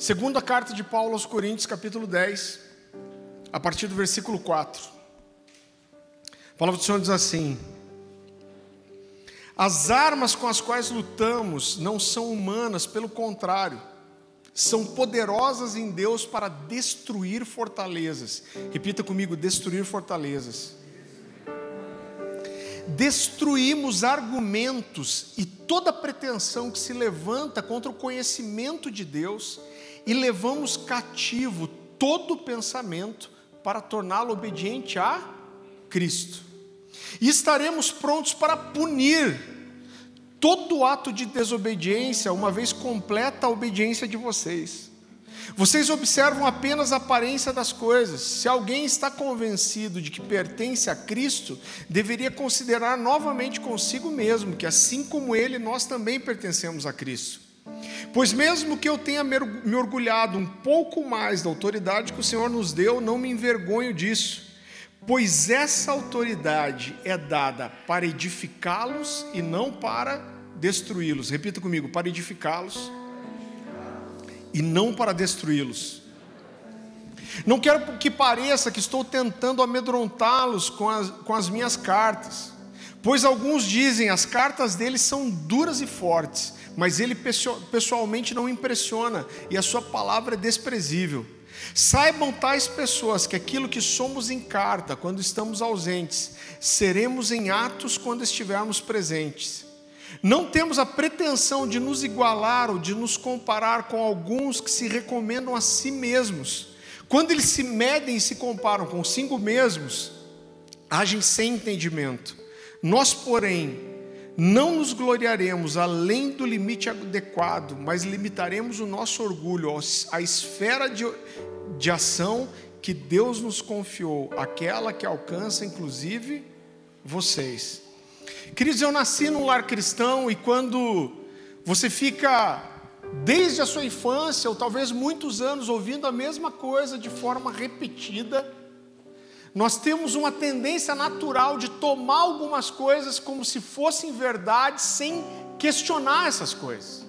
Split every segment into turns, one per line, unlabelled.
Segunda carta de Paulo aos Coríntios, capítulo 10, a partir do versículo 4. A palavra do Senhor diz assim: As armas com as quais lutamos não são humanas, pelo contrário, são poderosas em Deus para destruir fortalezas. Repita comigo: destruir fortalezas. Destruímos argumentos e toda pretensão que se levanta contra o conhecimento de Deus e levamos cativo todo pensamento para torná-lo obediente a Cristo. E estaremos prontos para punir todo ato de desobediência, uma vez completa a obediência de vocês. Vocês observam apenas a aparência das coisas. Se alguém está convencido de que pertence a Cristo, deveria considerar novamente consigo mesmo que, assim como ele, nós também pertencemos a Cristo. Pois mesmo que eu tenha me orgulhado um pouco mais da autoridade que o Senhor nos deu, não me envergonho disso, pois essa autoridade é dada para edificá-los e não para destruí-los. Repita comigo: para edificá-los e não para destruí-los. Não quero que pareça que estou tentando amedrontá-los com as, com as minhas cartas, pois alguns dizem as cartas deles são duras e fortes mas ele pessoalmente não impressiona e a sua palavra é desprezível. Saibam tais pessoas que aquilo que somos em carta quando estamos ausentes, seremos em atos quando estivermos presentes. Não temos a pretensão de nos igualar ou de nos comparar com alguns que se recomendam a si mesmos. Quando eles se medem e se comparam consigo mesmos, agem sem entendimento. Nós, porém, não nos gloriaremos além do limite adequado, mas limitaremos o nosso orgulho à esfera de, de ação que Deus nos confiou, aquela que alcança inclusive vocês. Queridos, eu nasci num lar cristão e quando você fica desde a sua infância, ou talvez muitos anos, ouvindo a mesma coisa de forma repetida, nós temos uma tendência natural de tomar algumas coisas como se fossem verdade, sem questionar essas coisas.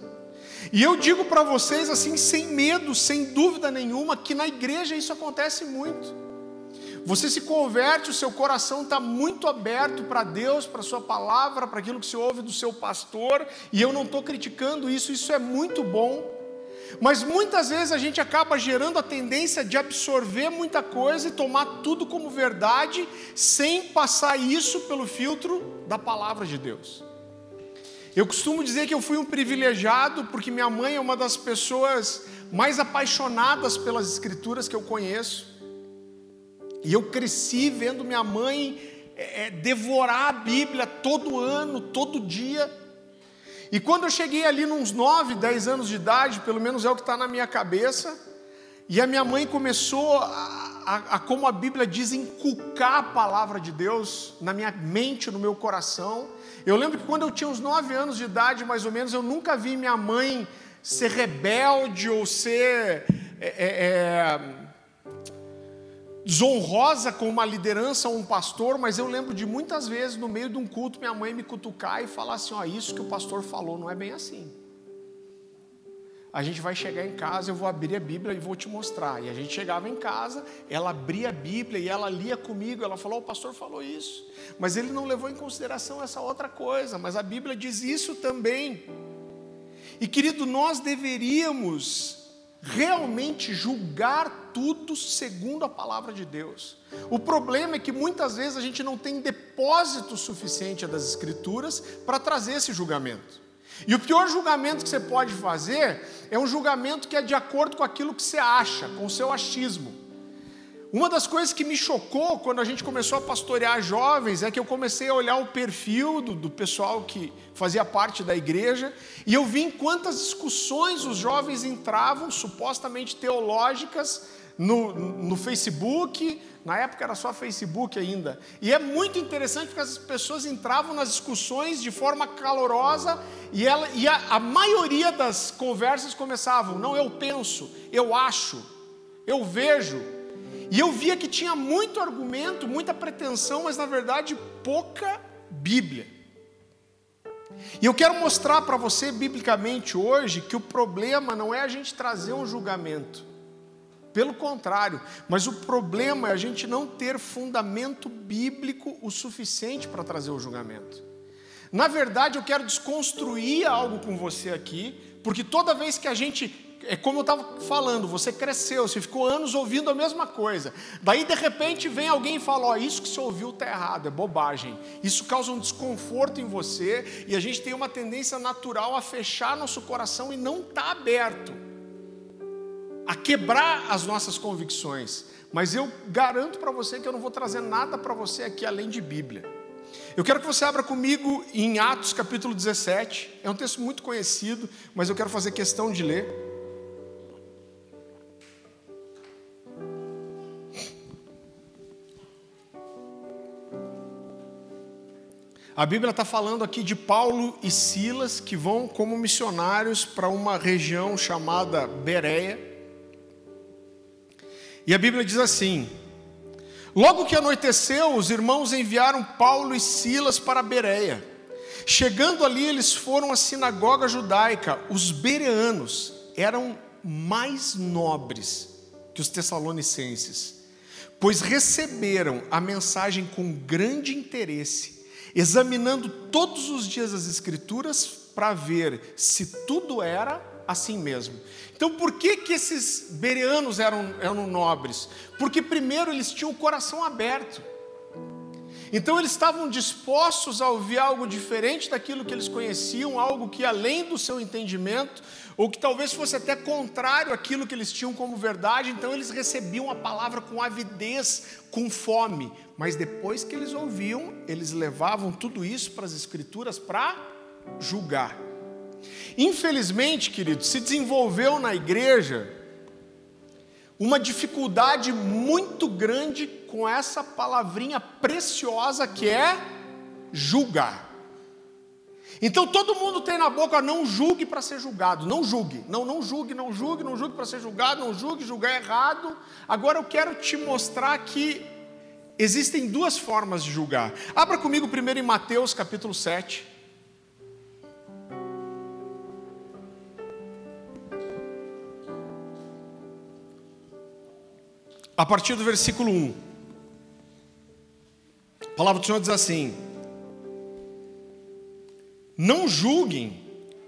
E eu digo para vocês assim, sem medo, sem dúvida nenhuma, que na igreja isso acontece muito. Você se converte, o seu coração está muito aberto para Deus, para a Sua palavra, para aquilo que se ouve do seu pastor, e eu não estou criticando isso, isso é muito bom. Mas muitas vezes a gente acaba gerando a tendência de absorver muita coisa e tomar tudo como verdade, sem passar isso pelo filtro da palavra de Deus. Eu costumo dizer que eu fui um privilegiado porque minha mãe é uma das pessoas mais apaixonadas pelas escrituras que eu conheço. E eu cresci vendo minha mãe é, é devorar a Bíblia todo ano, todo dia. E quando eu cheguei ali, nos 9, 10 anos de idade, pelo menos é o que está na minha cabeça, e a minha mãe começou a, a, a, como a Bíblia diz, inculcar a palavra de Deus na minha mente, no meu coração. Eu lembro que quando eu tinha uns 9 anos de idade, mais ou menos, eu nunca vi minha mãe ser rebelde ou ser. É, é, é desonrosa com uma liderança ou um pastor, mas eu lembro de muitas vezes no meio de um culto minha mãe me cutucar e falar assim: ó, isso que o pastor falou não é bem assim. A gente vai chegar em casa, eu vou abrir a Bíblia e vou te mostrar. E a gente chegava em casa, ela abria a Bíblia e ela lia comigo. Ela falou: o pastor falou isso, mas ele não levou em consideração essa outra coisa. Mas a Bíblia diz isso também. E querido, nós deveríamos realmente julgar tudo segundo a palavra de Deus. O problema é que muitas vezes a gente não tem depósito suficiente das Escrituras para trazer esse julgamento. E o pior julgamento que você pode fazer é um julgamento que é de acordo com aquilo que você acha, com o seu achismo. Uma das coisas que me chocou quando a gente começou a pastorear jovens é que eu comecei a olhar o perfil do, do, pessoal que fazia parte da igreja e eu vi em quantas discussões os jovens entravam, supostamente teológicas, no, no Facebook. Na época era só Facebook ainda. E é muito interessante porque as pessoas entravam nas discussões de forma calorosa e, ela, e a, a maioria das conversas começavam: não, eu penso, eu acho, eu vejo. E eu via que tinha muito argumento, muita pretensão, mas na verdade pouca Bíblia. E eu quero mostrar para você, biblicamente, hoje, que o problema não é a gente trazer um julgamento. Pelo contrário, mas o problema é a gente não ter fundamento bíblico o suficiente para trazer o julgamento. Na verdade, eu quero desconstruir algo com você aqui, porque toda vez que a gente é como eu estava falando, você cresceu, você ficou anos ouvindo a mesma coisa. Daí, de repente, vem alguém e fala: Ó, oh, isso que você ouviu está errado, é bobagem. Isso causa um desconforto em você e a gente tem uma tendência natural a fechar nosso coração e não está aberto, a quebrar as nossas convicções. Mas eu garanto para você que eu não vou trazer nada para você aqui além de Bíblia. Eu quero que você abra comigo em Atos capítulo 17. É um texto muito conhecido, mas eu quero fazer questão de ler. A Bíblia está falando aqui de Paulo e Silas que vão como missionários para uma região chamada Bereia. E a Bíblia diz assim: Logo que anoiteceu, os irmãos enviaram Paulo e Silas para Bereia. Chegando ali, eles foram à sinagoga judaica. Os bereanos eram mais nobres que os tessalonicenses, pois receberam a mensagem com grande interesse examinando todos os dias as Escrituras para ver se tudo era assim mesmo. Então, por que, que esses bereanos eram, eram nobres? Porque, primeiro, eles tinham o coração aberto. Então, eles estavam dispostos a ouvir algo diferente daquilo que eles conheciam, algo que além do seu entendimento, ou que talvez fosse até contrário àquilo que eles tinham como verdade, então eles recebiam a palavra com avidez, com fome, mas depois que eles ouviam, eles levavam tudo isso para as Escrituras para julgar. Infelizmente, querido, se desenvolveu na igreja uma dificuldade muito grande com essa palavrinha preciosa que é julgar. Então todo mundo tem na boca, não julgue para ser julgado, não julgue, não, não julgue, não julgue, não julgue para ser julgado, não julgue, julgar é errado. Agora eu quero te mostrar que existem duas formas de julgar. Abra comigo primeiro em Mateus capítulo 7. A partir do versículo 1. A palavra do Senhor diz assim: não julguem,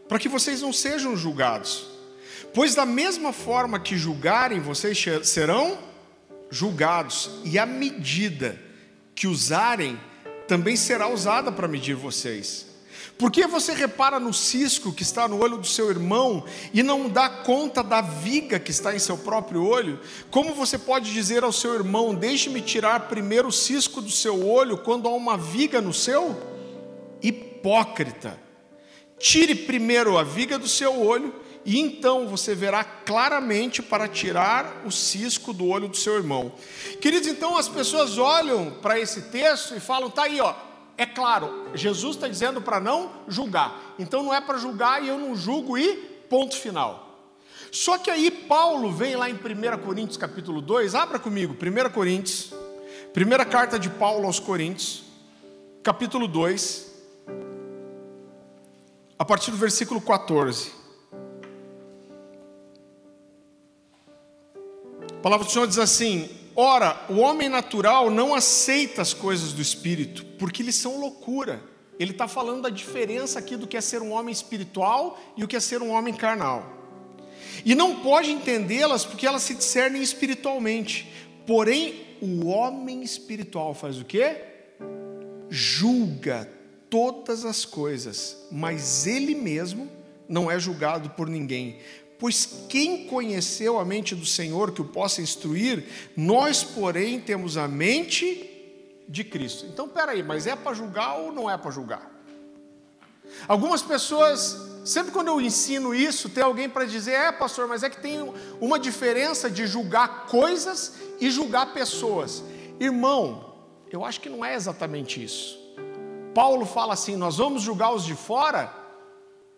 para que vocês não sejam julgados. Pois da mesma forma que julgarem, vocês serão julgados, e a medida que usarem também será usada para medir vocês. Por que você repara no cisco que está no olho do seu irmão e não dá conta da viga que está em seu próprio olho? Como você pode dizer ao seu irmão: Deixe-me tirar primeiro o cisco do seu olho quando há uma viga no seu? Hipócrita. Tire primeiro a viga do seu olho, e então você verá claramente para tirar o cisco do olho do seu irmão. Queridos, então as pessoas olham para esse texto e falam: tá aí, ó, é claro, Jesus está dizendo para não julgar. Então não é para julgar e eu não julgo e ponto final. Só que aí Paulo vem lá em 1 Coríntios capítulo 2, abra comigo, 1 Coríntios, primeira carta de Paulo aos Coríntios, capítulo 2 a partir do versículo 14. A palavra do Senhor diz assim: Ora, o homem natural não aceita as coisas do espírito, porque eles são loucura. Ele está falando da diferença aqui do que é ser um homem espiritual e o que é ser um homem carnal. E não pode entendê-las porque elas se discernem espiritualmente. Porém, o homem espiritual faz o quê? Julga todas as coisas, mas ele mesmo não é julgado por ninguém. Pois quem conheceu a mente do Senhor que o possa instruir, nós, porém, temos a mente de Cristo. Então, peraí, mas é para julgar ou não é para julgar? Algumas pessoas, sempre quando eu ensino isso, tem alguém para dizer: é, pastor, mas é que tem uma diferença de julgar coisas e julgar pessoas. Irmão, eu acho que não é exatamente isso. Paulo fala assim: nós vamos julgar os de fora.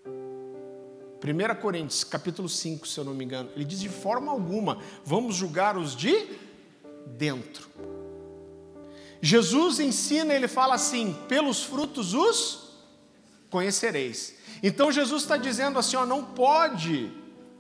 1 Coríntios, capítulo 5, se eu não me engano, ele diz de forma alguma, vamos julgar os de dentro. Jesus ensina, ele fala assim: pelos frutos os conhecereis. Então Jesus está dizendo assim: ó, não pode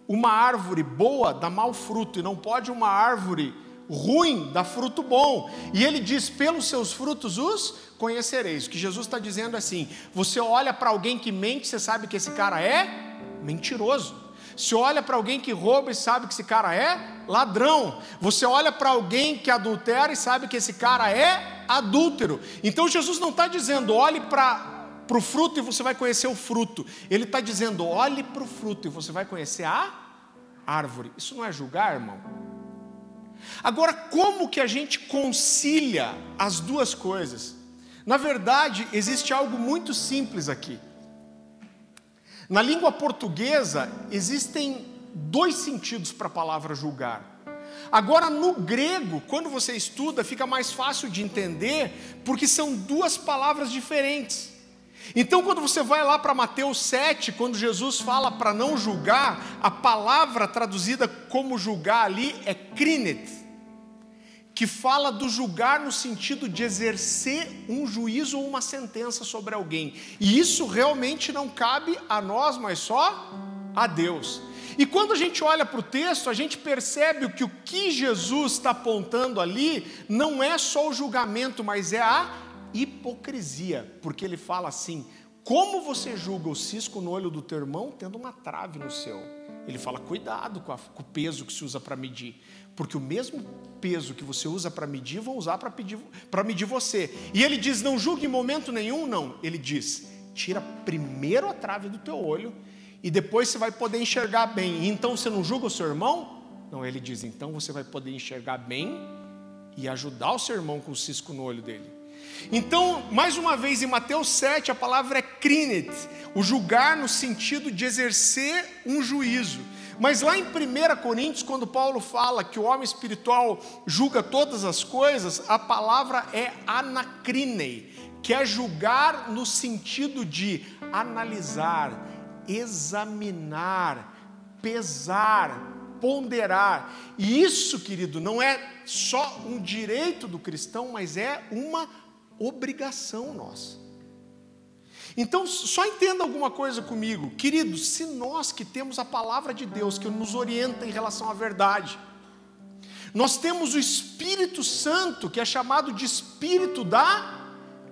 uma árvore boa dar mau fruto, e não pode uma árvore ruim dar fruto bom. E ele diz: pelos seus frutos os conhecereis. O que Jesus está dizendo é assim: você olha para alguém que mente, você sabe que esse cara é mentiroso. Você olha para alguém que rouba e sabe que esse cara é ladrão. Você olha para alguém que adultera e sabe que esse cara é adúltero. Então Jesus não está dizendo, olhe para para o fruto e você vai conhecer o fruto. Ele está dizendo: olhe para o fruto e você vai conhecer a árvore. Isso não é julgar, irmão? Agora, como que a gente concilia as duas coisas? Na verdade, existe algo muito simples aqui. Na língua portuguesa, existem dois sentidos para a palavra julgar. Agora, no grego, quando você estuda, fica mais fácil de entender, porque são duas palavras diferentes. Então, quando você vai lá para Mateus 7, quando Jesus fala para não julgar, a palavra traduzida como julgar ali é krinet que fala do julgar no sentido de exercer um juízo ou uma sentença sobre alguém. E isso realmente não cabe a nós, mas só a Deus. E quando a gente olha para o texto, a gente percebe que o que Jesus está apontando ali não é só o julgamento, mas é a hipocrisia, porque ele fala assim: como você julga o cisco no olho do teu irmão tendo uma trave no seu? Ele fala: cuidado com, a, com o peso que se usa para medir. Porque o mesmo peso que você usa para medir, vão usar para medir, você. E ele diz: não julgue em momento nenhum, não. Ele diz: tira primeiro a trave do teu olho e depois você vai poder enxergar bem. Então você não julga o seu irmão? Não, ele diz: então você vai poder enxergar bem e ajudar o seu irmão com o cisco no olho dele. Então, mais uma vez, em Mateus 7, a palavra é krinet, o julgar no sentido de exercer um juízo. Mas lá em 1 Coríntios, quando Paulo fala que o homem espiritual julga todas as coisas, a palavra é anacrinei, que é julgar no sentido de analisar, examinar, pesar, ponderar. E isso, querido, não é só um direito do cristão, mas é uma obrigação nossa. Então, só entenda alguma coisa comigo, queridos, se nós que temos a palavra de Deus que nos orienta em relação à verdade, nós temos o Espírito Santo, que é chamado de Espírito da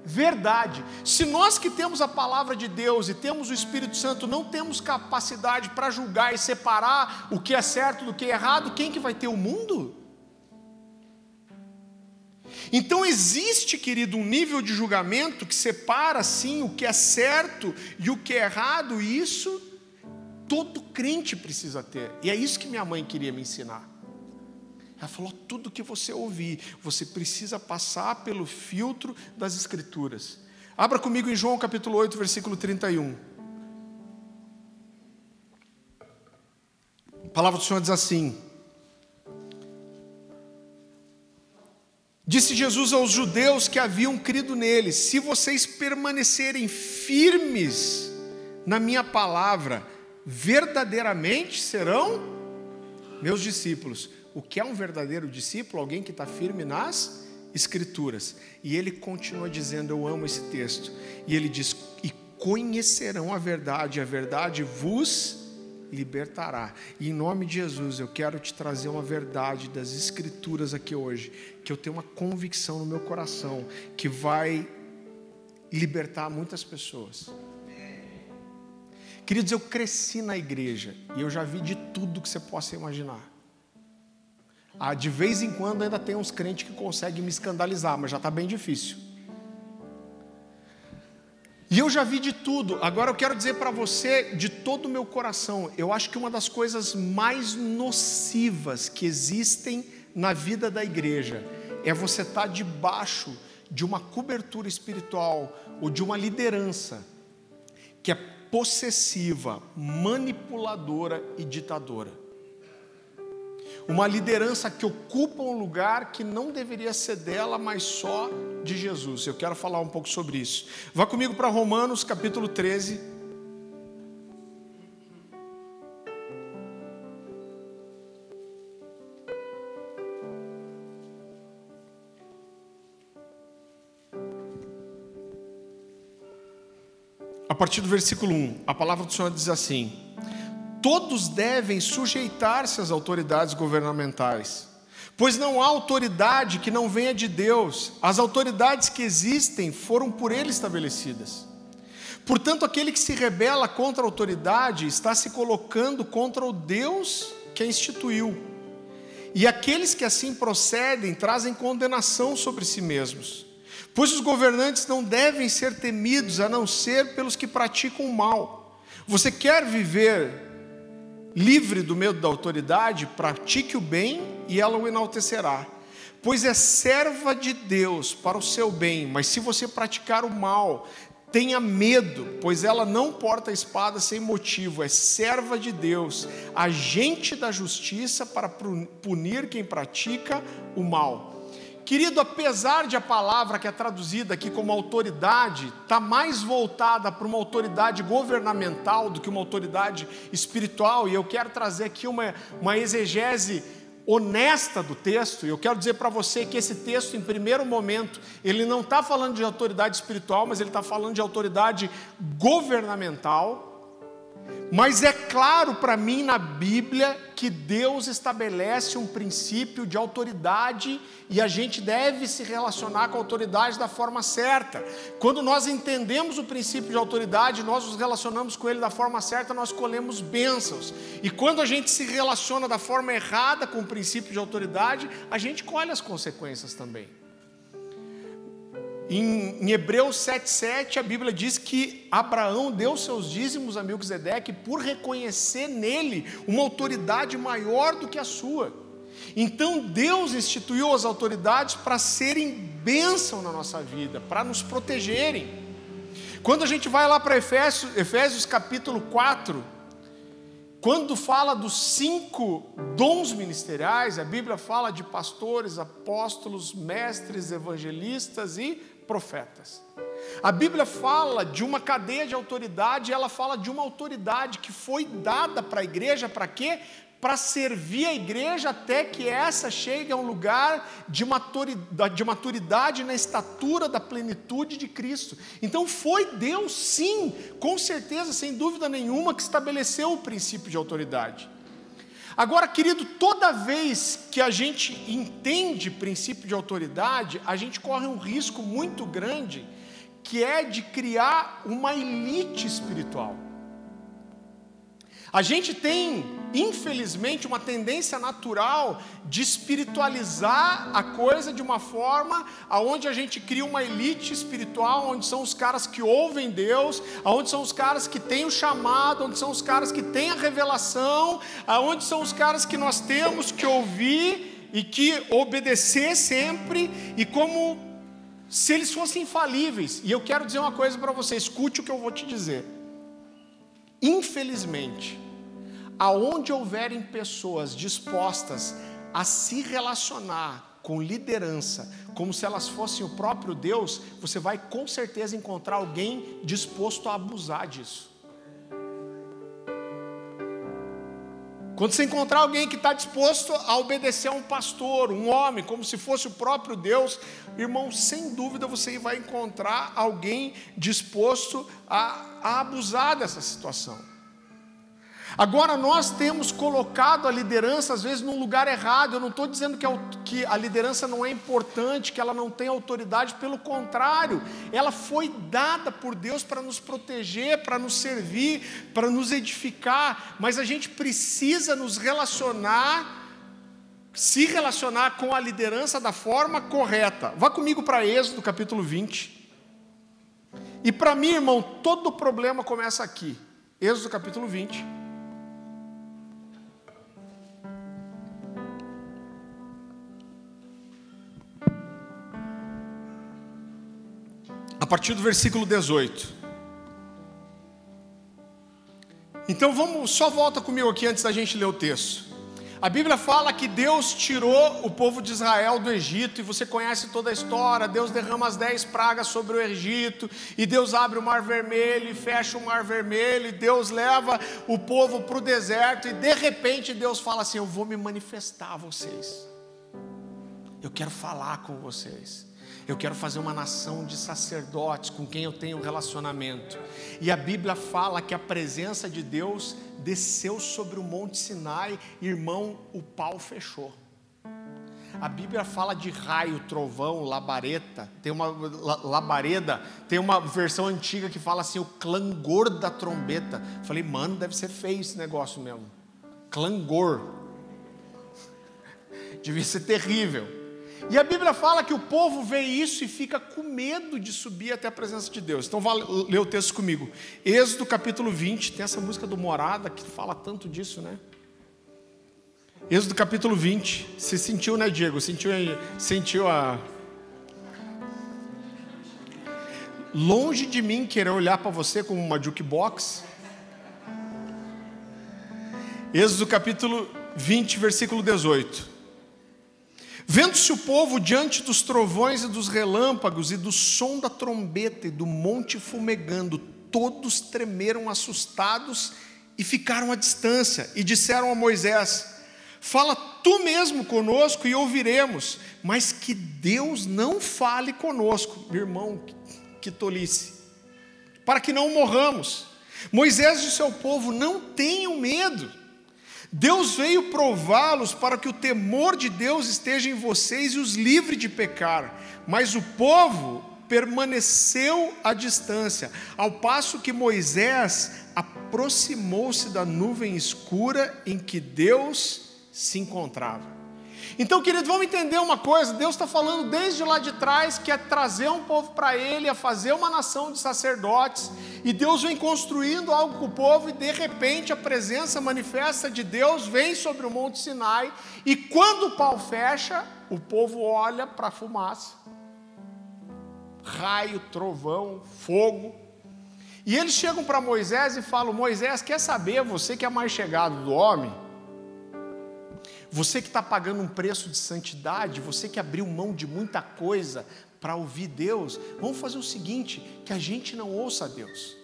verdade. Se nós que temos a palavra de Deus e temos o Espírito Santo não temos capacidade para julgar e separar o que é certo do que é errado, quem que vai ter o mundo? Então existe, querido, um nível de julgamento que separa sim o que é certo e o que é errado, e isso todo crente precisa ter. E é isso que minha mãe queria me ensinar. Ela falou: tudo que você ouvir, você precisa passar pelo filtro das Escrituras. Abra comigo em João capítulo 8, versículo 31. A palavra do Senhor diz assim: Disse Jesus aos judeus que haviam crido nele: Se vocês permanecerem firmes na minha palavra, verdadeiramente serão meus discípulos. O que é um verdadeiro discípulo? Alguém que está firme nas Escrituras. E ele continua dizendo: Eu amo esse texto. E ele diz: E conhecerão a verdade, a verdade vos libertará. E em nome de Jesus, eu quero te trazer uma verdade das Escrituras aqui hoje, que eu tenho uma convicção no meu coração que vai libertar muitas pessoas. Queridos, eu cresci na igreja e eu já vi de tudo que você possa imaginar. Ah, de vez em quando ainda tem uns crentes que conseguem me escandalizar, mas já está bem difícil. E eu já vi de tudo. Agora eu quero dizer para você, de todo o meu coração, eu acho que uma das coisas mais nocivas que existem na vida da igreja é você estar tá debaixo de uma cobertura espiritual ou de uma liderança que é possessiva, manipuladora e ditadora uma liderança que ocupa um lugar que não deveria ser dela, mas só de Jesus. Eu quero falar um pouco sobre isso. Vá comigo para Romanos capítulo 13. A partir do versículo 1, a palavra do Senhor diz assim: Todos devem sujeitar-se às autoridades governamentais, pois não há autoridade que não venha de Deus, as autoridades que existem foram por Ele estabelecidas. Portanto, aquele que se rebela contra a autoridade está se colocando contra o Deus que a instituiu. E aqueles que assim procedem trazem condenação sobre si mesmos. Pois os governantes não devem ser temidos a não ser pelos que praticam o mal. Você quer viver livre do medo da autoridade? Pratique o bem e ela o enaltecerá. Pois é serva de Deus para o seu bem, mas se você praticar o mal, Tenha medo, pois ela não porta a espada sem motivo, é serva de Deus, agente da justiça para punir quem pratica o mal. Querido, apesar de a palavra que é traduzida aqui como autoridade, estar tá mais voltada para uma autoridade governamental do que uma autoridade espiritual, e eu quero trazer aqui uma, uma exegese honesta do texto, e eu quero dizer para você que esse texto, em primeiro momento, ele não está falando de autoridade espiritual, mas ele está falando de autoridade governamental. Mas é claro para mim na Bíblia que Deus estabelece um princípio de autoridade e a gente deve se relacionar com a autoridade da forma certa. Quando nós entendemos o princípio de autoridade, nós nos relacionamos com ele da forma certa, nós colhemos bênçãos. E quando a gente se relaciona da forma errada com o princípio de autoridade, a gente colhe as consequências também. Em, em Hebreus 7,7 a Bíblia diz que Abraão deu seus dízimos a Melquisedeque por reconhecer nele uma autoridade maior do que a sua. Então Deus instituiu as autoridades para serem bênção na nossa vida, para nos protegerem. Quando a gente vai lá para Efésios, Efésios capítulo 4, quando fala dos cinco dons ministeriais, a Bíblia fala de pastores, apóstolos, mestres, evangelistas e profetas. A Bíblia fala de uma cadeia de autoridade, ela fala de uma autoridade que foi dada para a igreja, para quê? Para servir a igreja até que essa chegue a um lugar de maturidade, de maturidade na estatura da plenitude de Cristo. Então foi Deus, sim, com certeza, sem dúvida nenhuma, que estabeleceu o princípio de autoridade. Agora, querido, toda vez que a gente entende princípio de autoridade, a gente corre um risco muito grande, que é de criar uma elite espiritual. A gente tem, infelizmente, uma tendência natural de espiritualizar a coisa de uma forma aonde a gente cria uma elite espiritual, onde são os caras que ouvem Deus, aonde são os caras que têm o chamado, onde são os caras que têm a revelação, aonde são os caras que nós temos que ouvir e que obedecer sempre e como se eles fossem infalíveis. E eu quero dizer uma coisa para você, escute o que eu vou te dizer. Infelizmente, aonde houverem pessoas dispostas a se relacionar com liderança, como se elas fossem o próprio Deus, você vai com certeza encontrar alguém disposto a abusar disso. Quando você encontrar alguém que está disposto a obedecer a um pastor, um homem, como se fosse o próprio Deus, irmão, sem dúvida você vai encontrar alguém disposto a, a abusar dessa situação. Agora, nós temos colocado a liderança, às vezes, num lugar errado. Eu não estou dizendo que a, que a liderança não é importante, que ela não tem autoridade, pelo contrário, ela foi dada por Deus para nos proteger, para nos servir, para nos edificar, mas a gente precisa nos relacionar se relacionar com a liderança da forma correta. Vá comigo para Êxodo capítulo 20. E para mim, irmão, todo problema começa aqui. Êxodo capítulo 20. A partir do versículo 18. Então vamos, só volta comigo aqui antes da gente ler o texto. A Bíblia fala que Deus tirou o povo de Israel do Egito, e você conhece toda a história. Deus derrama as dez pragas sobre o Egito, e Deus abre o mar vermelho e fecha o mar vermelho, e Deus leva o povo para o deserto, e de repente Deus fala assim: Eu vou me manifestar a vocês, eu quero falar com vocês. Eu quero fazer uma nação de sacerdotes com quem eu tenho relacionamento. E a Bíblia fala que a presença de Deus desceu sobre o Monte Sinai, irmão, o pau fechou. A Bíblia fala de raio, trovão, labareda. Tem uma labareda, tem uma versão antiga que fala assim o clangor da trombeta. Falei, mano, deve ser feio esse negócio mesmo. Clangor. Devia ser terrível. E a Bíblia fala que o povo vê isso e fica com medo de subir até a presença de Deus. Então, vá o texto comigo. Êxodo capítulo 20, tem essa música do Morada que fala tanto disso, né? Êxodo capítulo 20. Você sentiu, né, Diego? Sentiu, sentiu a. Longe de mim querer olhar para você como uma jukebox. Êxodo capítulo 20, versículo 18. Vendo-se o povo diante dos trovões e dos relâmpagos e do som da trombeta e do monte fumegando, todos tremeram assustados e ficaram à distância e disseram a Moisés: Fala tu mesmo conosco e ouviremos, mas que Deus não fale conosco, meu irmão, que tolice, para que não morramos. Moisés disse ao povo: Não tenham medo. Deus veio prová-los para que o temor de Deus esteja em vocês e os livre de pecar. Mas o povo permaneceu à distância, ao passo que Moisés aproximou-se da nuvem escura em que Deus se encontrava. Então, querido, vamos entender uma coisa: Deus está falando desde lá de trás que é trazer um povo para Ele, é fazer uma nação de sacerdotes, e Deus vem construindo algo com o povo, e de repente a presença manifesta de Deus vem sobre o Monte Sinai, e quando o pau fecha, o povo olha para a fumaça, raio, trovão, fogo, e eles chegam para Moisés e falam: Moisés, quer saber, você que é mais chegado do homem? Você que está pagando um preço de santidade, você que abriu mão de muita coisa para ouvir Deus, vamos fazer o seguinte: que a gente não ouça Deus.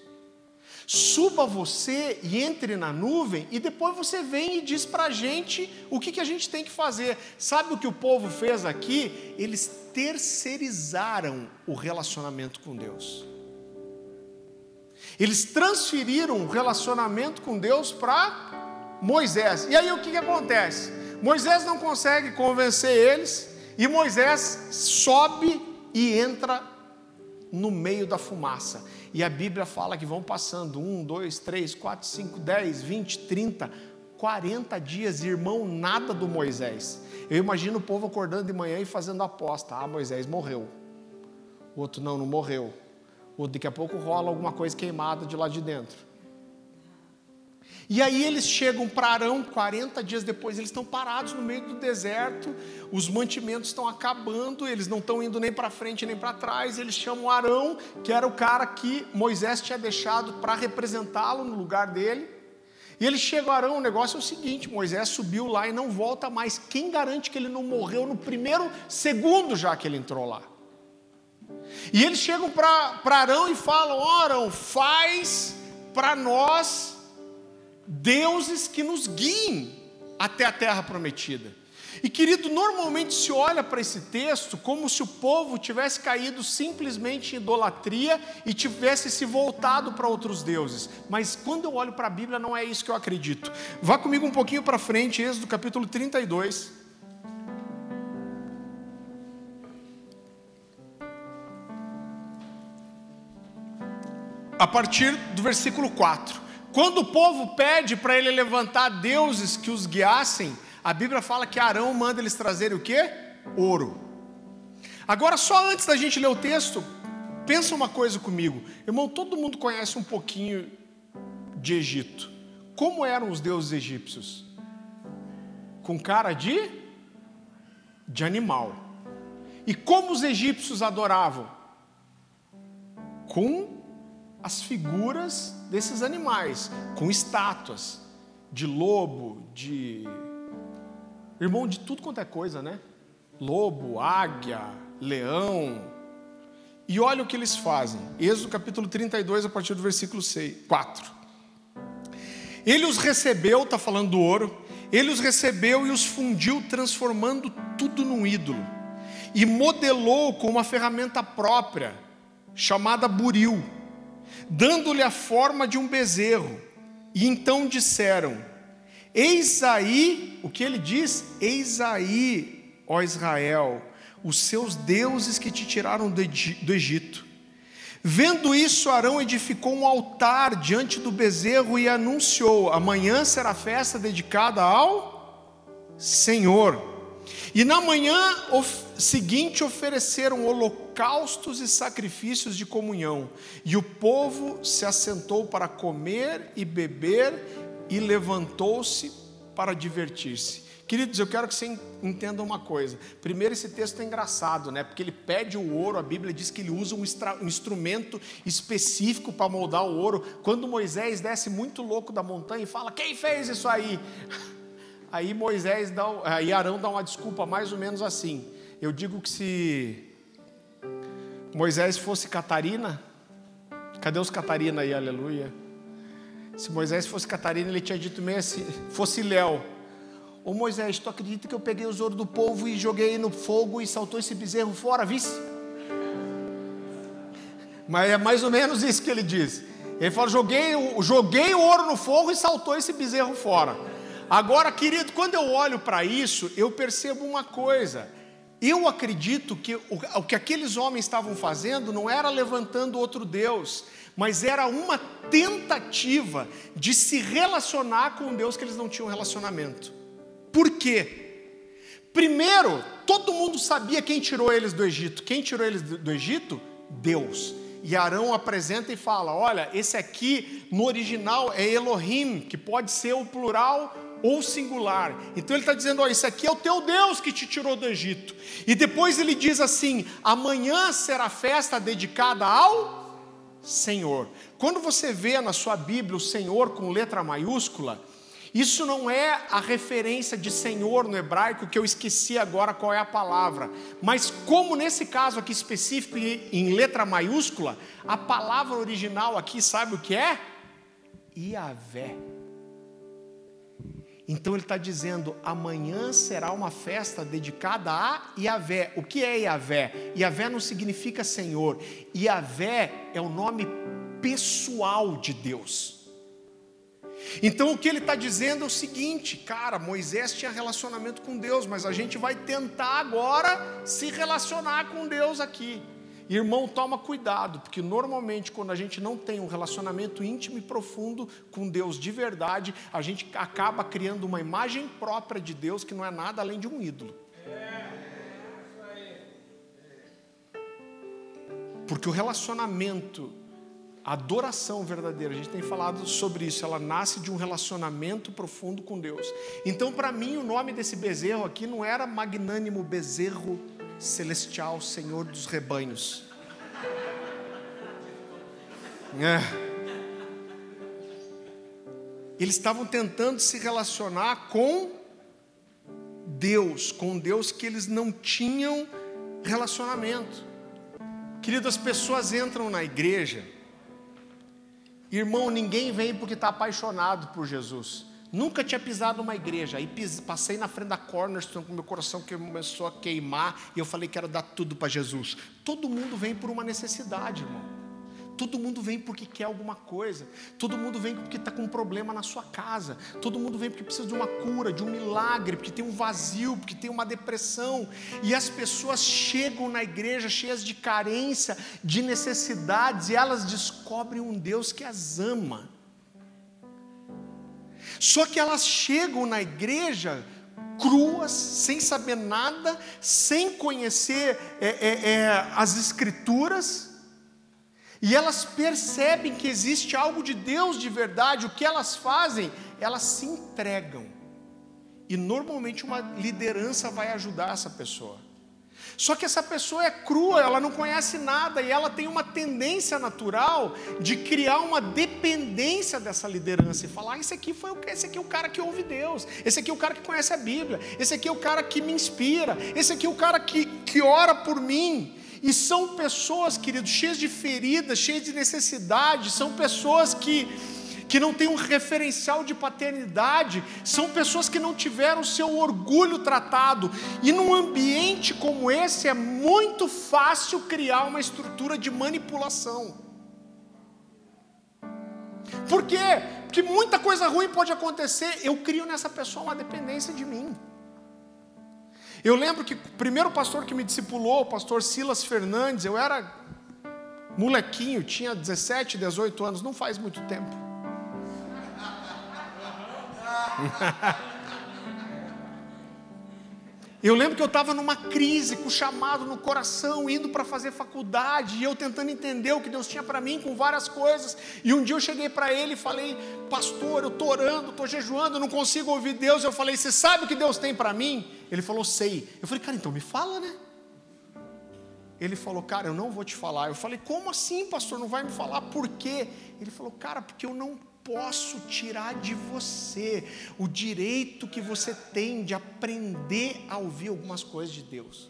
Suba você e entre na nuvem, e depois você vem e diz para a gente o que, que a gente tem que fazer. Sabe o que o povo fez aqui? Eles terceirizaram o relacionamento com Deus. Eles transferiram o relacionamento com Deus para Moisés. E aí o que, que acontece? Moisés não consegue convencer eles, e Moisés sobe e entra no meio da fumaça. E a Bíblia fala que vão passando um, dois, três, quatro, cinco, dez, vinte, trinta, quarenta dias, irmão, nada do Moisés. Eu imagino o povo acordando de manhã e fazendo aposta: ah, Moisés morreu. O outro não, não morreu. O daqui a pouco rola alguma coisa queimada de lá de dentro. E aí eles chegam para Arão, 40 dias depois, eles estão parados no meio do deserto, os mantimentos estão acabando, eles não estão indo nem para frente nem para trás. Eles chamam Arão, que era o cara que Moisés tinha deixado para representá-lo no lugar dele. E eles chegam a Arão, o negócio é o seguinte: Moisés subiu lá e não volta mais. Quem garante que ele não morreu no primeiro segundo já que ele entrou lá? E eles chegam para Arão e falam: oh, Arão, faz para nós deuses que nos guiem até a terra prometida. E querido, normalmente se olha para esse texto como se o povo tivesse caído simplesmente em idolatria e tivesse se voltado para outros deuses. Mas quando eu olho para a Bíblia, não é isso que eu acredito. Vá comigo um pouquinho para frente, Êxodo capítulo 32. A partir do versículo 4. Quando o povo pede para ele levantar deuses que os guiassem, a Bíblia fala que Arão manda eles trazerem o quê? Ouro. Agora, só antes da gente ler o texto, pensa uma coisa comigo. Irmão, todo mundo conhece um pouquinho de Egito. Como eram os deuses egípcios? Com cara de de animal. E como os egípcios adoravam? Com as figuras desses animais, com estátuas de lobo, de. Irmão, de tudo quanto é coisa, né? Lobo, águia, leão. E olha o que eles fazem. Êxodo capítulo 32, a partir do versículo 6, 4. Ele os recebeu, está falando do ouro, ele os recebeu e os fundiu, transformando tudo num ídolo e modelou com uma ferramenta própria, chamada buril, dando-lhe a forma de um bezerro. E então disseram: Eis aí, o que ele diz? Eis aí, ó Israel, os seus deuses que te tiraram do Egito. Vendo isso, Arão edificou um altar diante do bezerro e anunciou: amanhã será festa dedicada ao Senhor. E na manhã seguinte ofereceram holocaustos e sacrifícios de comunhão. E o povo se assentou para comer e beber e levantou-se para divertir-se. Queridos, eu quero que você entenda uma coisa. Primeiro, esse texto é engraçado, né? Porque ele pede o ouro, a Bíblia diz que ele usa um, um instrumento específico para moldar o ouro. Quando Moisés desce muito louco da montanha e fala: Quem fez isso aí? Aí Moisés dá, aí Arão dá uma desculpa mais ou menos assim. Eu digo que se Moisés fosse Catarina, cadê os Catarina aí, aleluia? Se Moisés fosse Catarina, ele tinha dito meio assim, fosse Léo Ô Moisés, tu acredita que eu peguei os ouro do povo e joguei no fogo e saltou esse bezerro fora, vice? Mas é mais ou menos isso que ele diz. Ele fala: joguei, joguei o ouro no fogo e saltou esse bezerro fora. Agora, querido, quando eu olho para isso, eu percebo uma coisa. Eu acredito que o, que aqueles homens estavam fazendo não era levantando outro Deus, mas era uma tentativa de se relacionar com um Deus que eles não tinham relacionamento. Por quê? Primeiro, todo mundo sabia quem tirou eles do Egito. Quem tirou eles do Egito? Deus. E Arão apresenta e fala: Olha, esse aqui no original é Elohim, que pode ser o plural ou singular. Então ele está dizendo: Olha, esse aqui é o teu Deus que te tirou do Egito. E depois ele diz assim: Amanhã será festa dedicada ao Senhor. Quando você vê na sua Bíblia o Senhor com letra maiúscula, isso não é a referência de Senhor no hebraico, que eu esqueci agora qual é a palavra. Mas, como nesse caso aqui específico, em letra maiúscula, a palavra original aqui, sabe o que é? Iavé. Então ele está dizendo: amanhã será uma festa dedicada a Iavé. O que é Iavé? Iavé não significa Senhor. Iavé é o nome pessoal de Deus. Então o que ele está dizendo é o seguinte, cara, Moisés tinha relacionamento com Deus, mas a gente vai tentar agora se relacionar com Deus aqui. Irmão, toma cuidado, porque normalmente quando a gente não tem um relacionamento íntimo e profundo com Deus de verdade, a gente acaba criando uma imagem própria de Deus que não é nada além de um ídolo. Porque o relacionamento a adoração verdadeira, a gente tem falado sobre isso, ela nasce de um relacionamento profundo com Deus. Então, para mim, o nome desse bezerro aqui não era magnânimo bezerro celestial, Senhor dos rebanhos. É. Eles estavam tentando se relacionar com Deus, com Deus que eles não tinham relacionamento. Querido, as pessoas entram na igreja Irmão, ninguém vem porque está apaixonado por Jesus. Nunca tinha pisado numa igreja. Aí passei na frente da Cornerstone com meu coração que começou a queimar e eu falei quero dar tudo para Jesus. Todo mundo vem por uma necessidade, irmão. Todo mundo vem porque quer alguma coisa. Todo mundo vem porque está com um problema na sua casa. Todo mundo vem porque precisa de uma cura, de um milagre, porque tem um vazio, porque tem uma depressão. E as pessoas chegam na igreja cheias de carência, de necessidades, e elas descobrem um Deus que as ama. Só que elas chegam na igreja cruas, sem saber nada, sem conhecer é, é, é, as Escrituras e elas percebem que existe algo de Deus de verdade, o que elas fazem? Elas se entregam. E normalmente uma liderança vai ajudar essa pessoa. Só que essa pessoa é crua, ela não conhece nada e ela tem uma tendência natural de criar uma dependência dessa liderança e falar: ah, esse aqui foi o esse aqui é o cara que ouve Deus, esse aqui é o cara que conhece a Bíblia, esse aqui é o cara que me inspira, esse aqui é o cara que, que ora por mim. E são pessoas, queridos, cheias de feridas, cheias de necessidade, são pessoas que, que não têm um referencial de paternidade, são pessoas que não tiveram seu orgulho tratado. E num ambiente como esse é muito fácil criar uma estrutura de manipulação. Por quê? Porque muita coisa ruim pode acontecer, eu crio nessa pessoa uma dependência de mim. Eu lembro que o primeiro pastor que me discipulou, o pastor Silas Fernandes, eu era molequinho, tinha 17, 18 anos, não faz muito tempo. Eu lembro que eu estava numa crise, com chamado no coração, indo para fazer faculdade, e eu tentando entender o que Deus tinha para mim com várias coisas. E um dia eu cheguei para ele e falei: Pastor, eu estou orando, estou jejuando, não consigo ouvir Deus. Eu falei: Você sabe o que Deus tem para mim? Ele falou: Sei. Eu falei: Cara, então me fala, né? Ele falou: Cara, eu não vou te falar. Eu falei: Como assim, pastor? Não vai me falar por quê? Ele falou: Cara, porque eu não posso tirar de você o direito que você tem de aprender a ouvir algumas coisas de Deus.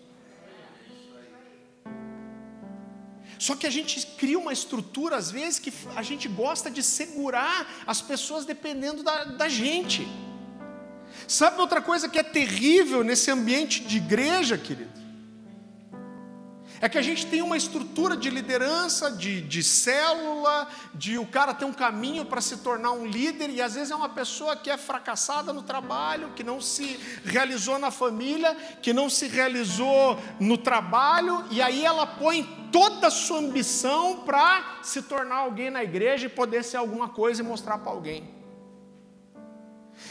Só que a gente cria uma estrutura, às vezes, que a gente gosta de segurar as pessoas dependendo da, da gente. Sabe outra coisa que é terrível nesse ambiente de igreja, querido? É que a gente tem uma estrutura de liderança, de, de célula, de o cara ter um caminho para se tornar um líder, e às vezes é uma pessoa que é fracassada no trabalho, que não se realizou na família, que não se realizou no trabalho, e aí ela põe toda a sua ambição para se tornar alguém na igreja e poder ser alguma coisa e mostrar para alguém.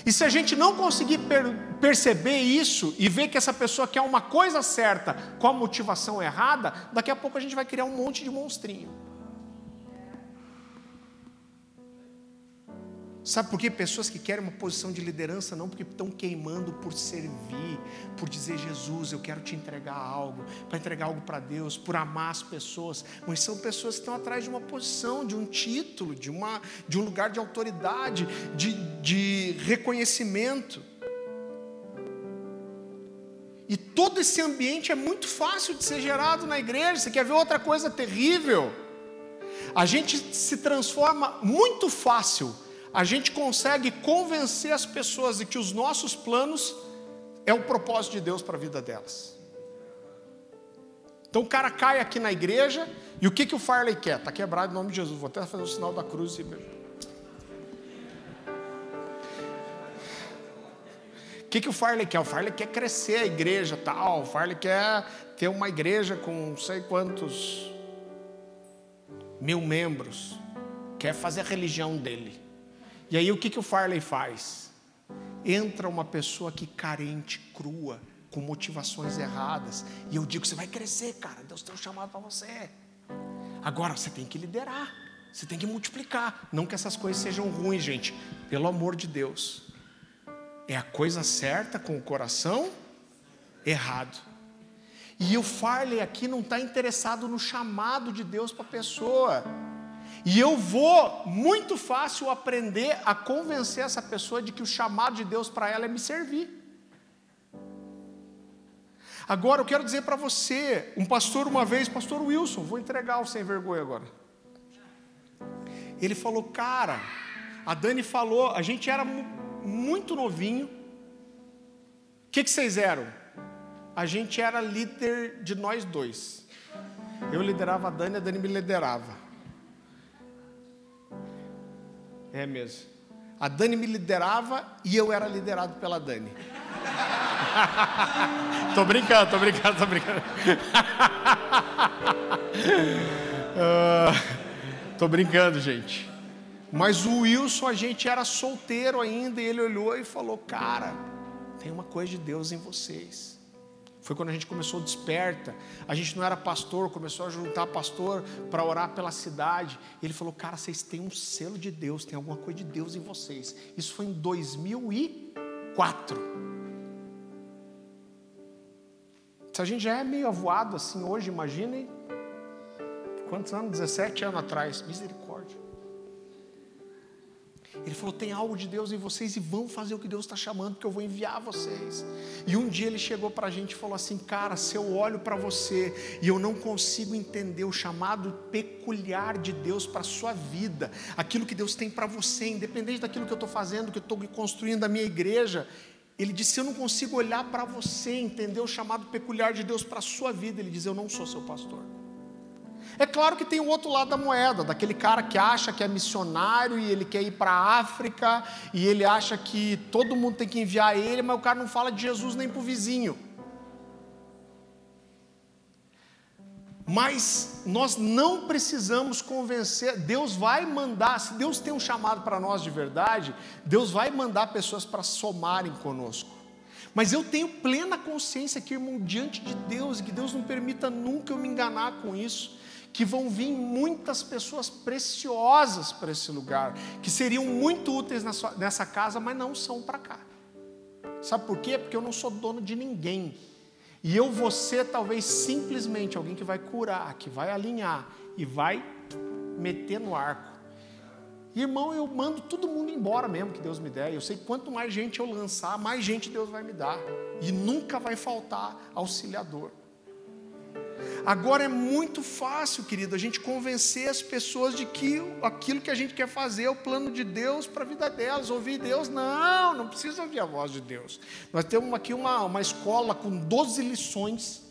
E se a gente não conseguir per perceber isso e ver que essa pessoa quer uma coisa certa com a motivação errada, daqui a pouco a gente vai criar um monte de monstrinho. Sabe por que pessoas que querem uma posição de liderança não porque estão queimando por servir, por dizer Jesus, eu quero te entregar algo, para entregar algo para Deus, por amar as pessoas, mas são pessoas que estão atrás de uma posição, de um título, de, uma, de um lugar de autoridade, de, de reconhecimento. E todo esse ambiente é muito fácil de ser gerado na igreja. Você quer ver outra coisa terrível? A gente se transforma muito fácil a gente consegue convencer as pessoas de que os nossos planos é o propósito de Deus para a vida delas. Então o cara cai aqui na igreja e o que, que o Farley quer? Está quebrado em nome de Jesus. Vou até fazer o sinal da cruz. E... O que, que o Farley quer? O Farley quer crescer a igreja tal. O Farley quer ter uma igreja com não sei quantos mil membros. Quer fazer a religião dele. E aí o que, que o Farley faz? Entra uma pessoa que carente, crua, com motivações erradas. E eu digo: você vai crescer, cara. Deus tem um chamado para você. Agora você tem que liderar, você tem que multiplicar. Não que essas coisas sejam ruins, gente. Pelo amor de Deus. É a coisa certa com o coração errado. E o Farley aqui não está interessado no chamado de Deus para a pessoa. E eu vou muito fácil aprender a convencer essa pessoa de que o chamado de Deus para ela é me servir. Agora eu quero dizer para você, um pastor uma vez, pastor Wilson, vou entregar o sem vergonha agora. Ele falou, cara, a Dani falou, a gente era muito novinho. O que, que vocês eram? A gente era líder de nós dois. Eu liderava a Dani, a Dani me liderava. É mesmo. A Dani me liderava e eu era liderado pela Dani. tô brincando, tô brincando, tô brincando. uh, tô brincando, gente. Mas o Wilson, a gente era solteiro ainda, e ele olhou e falou: Cara, tem uma coisa de Deus em vocês. Foi quando a gente começou Desperta. A gente não era pastor, começou a juntar pastor para orar pela cidade. E ele falou: Cara, vocês têm um selo de Deus, tem alguma coisa de Deus em vocês. Isso foi em 2004. Se a gente já é meio avoado assim hoje, imaginem quantos anos? 17 anos atrás. Misericórdia. Ele falou: tem algo de Deus em vocês e vão fazer o que Deus está chamando, porque eu vou enviar vocês. E um dia ele chegou para a gente e falou assim: Cara, se eu olho para você e eu não consigo entender o chamado peculiar de Deus para a sua vida, aquilo que Deus tem para você, independente daquilo que eu estou fazendo, que eu estou construindo a minha igreja, ele disse: Eu não consigo olhar para você, entender o chamado peculiar de Deus para a sua vida. Ele diz: Eu não sou seu pastor. É claro que tem o outro lado da moeda, daquele cara que acha que é missionário e ele quer ir para a África e ele acha que todo mundo tem que enviar ele, mas o cara não fala de Jesus nem para o vizinho. Mas nós não precisamos convencer, Deus vai mandar, se Deus tem um chamado para nós de verdade, Deus vai mandar pessoas para somarem conosco. Mas eu tenho plena consciência que, irmão, diante de Deus, e que Deus não permita nunca eu me enganar com isso, que vão vir muitas pessoas preciosas para esse lugar, que seriam muito úteis nessa casa, mas não são para cá. Sabe por quê? Porque eu não sou dono de ninguém. E eu vou ser talvez simplesmente alguém que vai curar, que vai alinhar e vai meter no arco. Irmão, eu mando todo mundo embora mesmo que Deus me der. Eu sei que quanto mais gente eu lançar, mais gente Deus vai me dar. E nunca vai faltar auxiliador. Agora é muito fácil, querido, a gente convencer as pessoas de que aquilo que a gente quer fazer é o plano de Deus para a vida delas. Ouvir Deus, não, não precisa ouvir a voz de Deus. Nós temos aqui uma, uma escola com 12 lições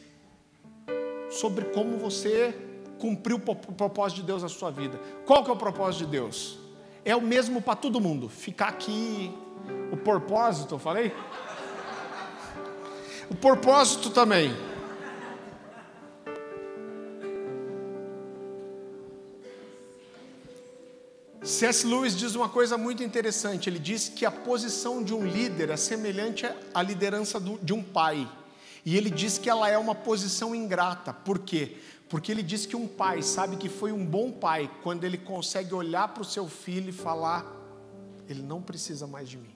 sobre como você cumpriu o propósito de Deus na sua vida. Qual que é o propósito de Deus? É o mesmo para todo mundo. Ficar aqui. O propósito, eu falei? O propósito também C.S. Lewis diz uma coisa muito interessante. Ele diz que a posição de um líder é semelhante à liderança de um pai. E ele diz que ela é uma posição ingrata. Por quê? Porque ele diz que um pai sabe que foi um bom pai quando ele consegue olhar para o seu filho e falar: ele não precisa mais de mim.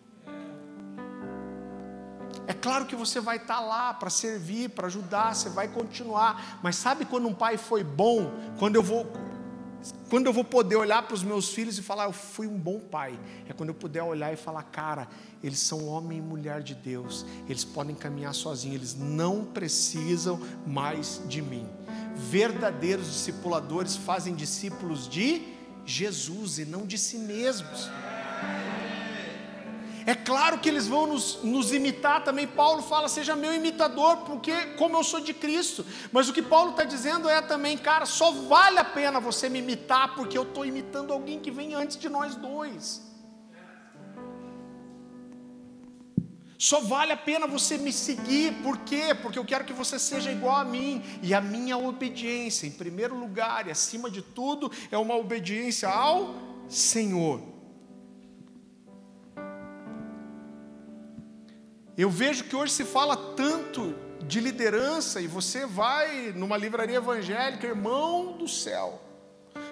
É claro que você vai estar lá para servir, para ajudar, você vai continuar, mas sabe quando um pai foi bom? Quando eu vou quando eu vou poder olhar para os meus filhos e falar, eu fui um bom pai, é quando eu puder olhar e falar, cara, eles são homem e mulher de Deus, eles podem caminhar sozinhos, eles não precisam mais de mim. Verdadeiros discipuladores fazem discípulos de Jesus e não de si mesmos. É claro que eles vão nos, nos, imitar também. Paulo fala, seja meu imitador, porque como eu sou de Cristo. Mas o que Paulo está dizendo é também, cara, só vale a pena você me imitar, porque eu estou imitando alguém que vem antes de nós dois. Só vale a pena você me seguir, por quê? Porque eu quero que você seja igual a mim. E a minha obediência, em primeiro lugar e acima de tudo, é uma obediência ao Senhor. Eu vejo que hoje se fala tanto de liderança e você vai numa livraria evangélica, irmão do céu.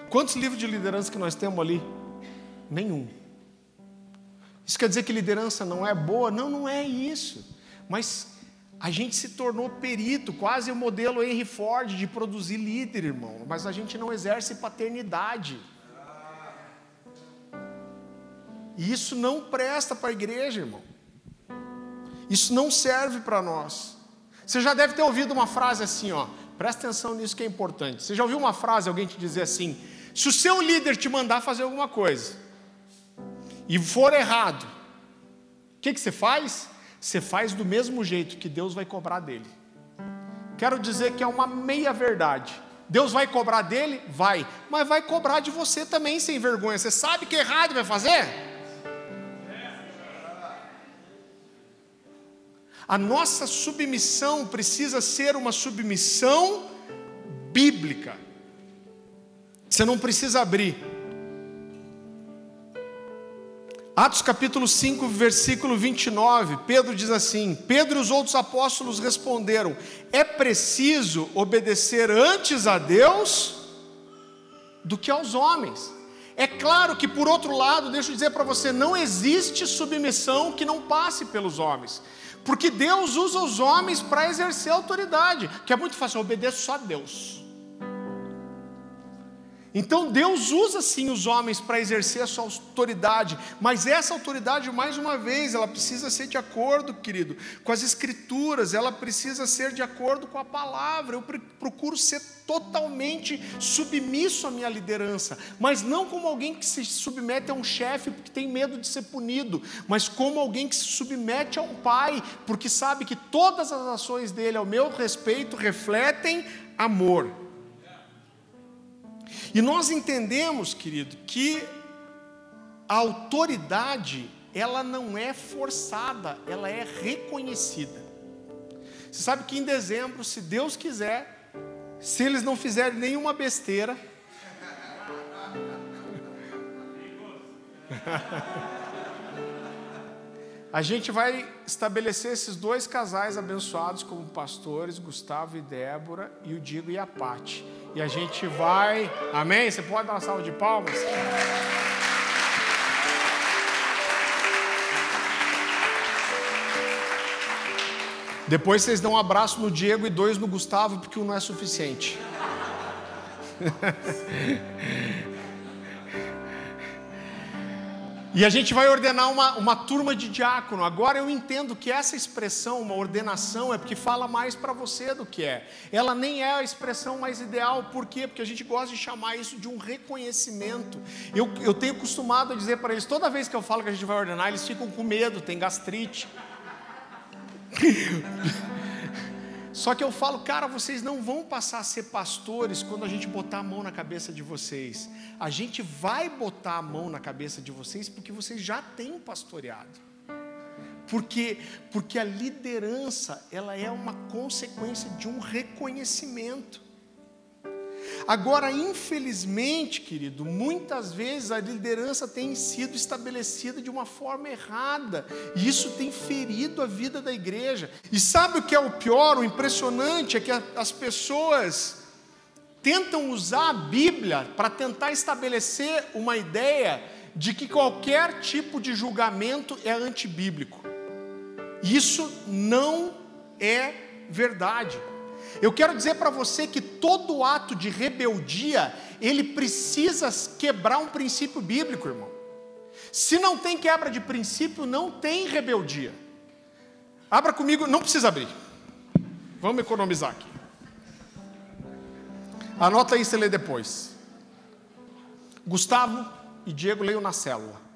Quantos livros de liderança que nós temos ali? Nenhum. Isso quer dizer que liderança não é boa? Não, não é isso. Mas a gente se tornou perito, quase o modelo Henry Ford de produzir líder, irmão. Mas a gente não exerce paternidade. E isso não presta para a igreja, irmão. Isso não serve para nós. Você já deve ter ouvido uma frase assim, ó. Presta atenção nisso que é importante. Você já ouviu uma frase, alguém te dizer assim: se o seu líder te mandar fazer alguma coisa e for errado, o que, que você faz? Você faz do mesmo jeito que Deus vai cobrar dele. Quero dizer que é uma meia verdade. Deus vai cobrar dele? Vai. Mas vai cobrar de você também, sem vergonha. Você sabe que errado vai fazer? A nossa submissão precisa ser uma submissão bíblica. Você não precisa abrir. Atos capítulo 5, versículo 29, Pedro diz assim: Pedro e os outros apóstolos responderam: É preciso obedecer antes a Deus do que aos homens. É claro que, por outro lado, deixa eu dizer para você: não existe submissão que não passe pelos homens. Porque Deus usa os homens para exercer autoridade, que é muito fácil, obedeço só a Deus. Então Deus usa sim os homens para exercer a sua autoridade, mas essa autoridade, mais uma vez, ela precisa ser de acordo, querido, com as escrituras, ela precisa ser de acordo com a palavra. Eu procuro ser totalmente submisso à minha liderança, mas não como alguém que se submete a um chefe porque tem medo de ser punido, mas como alguém que se submete a um pai, porque sabe que todas as ações dele ao meu respeito refletem amor. E nós entendemos, querido, que a autoridade, ela não é forçada, ela é reconhecida. Você sabe que em dezembro, se Deus quiser, se eles não fizerem nenhuma besteira, a gente vai estabelecer esses dois casais abençoados como pastores, Gustavo e Débora, e o Digo e a Pati. E a gente vai. Amém? Você pode dar uma salva de palmas? Depois vocês dão um abraço no Diego e dois no Gustavo, porque um não é suficiente. E a gente vai ordenar uma, uma turma de diácono. Agora eu entendo que essa expressão, uma ordenação, é porque fala mais para você do que é. Ela nem é a expressão mais ideal, por quê? Porque a gente gosta de chamar isso de um reconhecimento. Eu, eu tenho costumado a dizer para eles, toda vez que eu falo que a gente vai ordenar, eles ficam com medo, tem gastrite. Só que eu falo, cara, vocês não vão passar a ser pastores quando a gente botar a mão na cabeça de vocês. A gente vai botar a mão na cabeça de vocês porque vocês já têm pastoreado. Porque, porque a liderança, ela é uma consequência de um reconhecimento. Agora, infelizmente, querido, muitas vezes a liderança tem sido estabelecida de uma forma errada, e isso tem ferido a vida da igreja. E sabe o que é o pior, o impressionante é que as pessoas tentam usar a Bíblia para tentar estabelecer uma ideia de que qualquer tipo de julgamento é antibíblico. Isso não é verdade. Eu quero dizer para você que todo ato de rebeldia, ele precisa quebrar um princípio bíblico, irmão. Se não tem quebra de princípio, não tem rebeldia. Abra comigo, não precisa abrir. Vamos economizar aqui. Anota aí, você lê depois. Gustavo e Diego leiam na célula.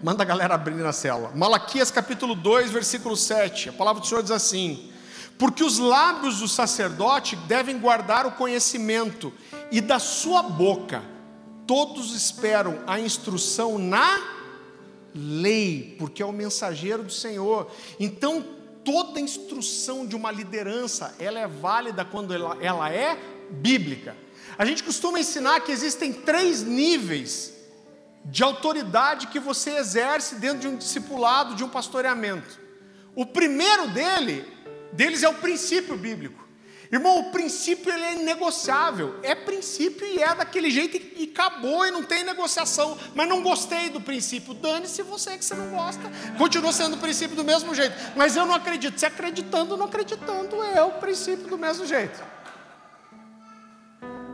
Manda a galera abrir na cela. Malaquias capítulo 2, versículo 7. A palavra do Senhor diz assim: Porque os lábios do sacerdote devem guardar o conhecimento, e da sua boca todos esperam a instrução na lei, porque é o mensageiro do Senhor. Então, toda instrução de uma liderança, ela é válida quando ela, ela é bíblica. A gente costuma ensinar que existem três níveis de autoridade que você exerce dentro de um discipulado, de um pastoreamento. O primeiro dele, deles é o princípio bíblico. Irmão, o princípio ele é negociável. É princípio e é daquele jeito e, acabou e não tem negociação. Mas não gostei do princípio. Dane-se você que você não gosta. Continua sendo o princípio do mesmo jeito. Mas eu não acredito. Se acreditando ou não acreditando, é o princípio do mesmo jeito.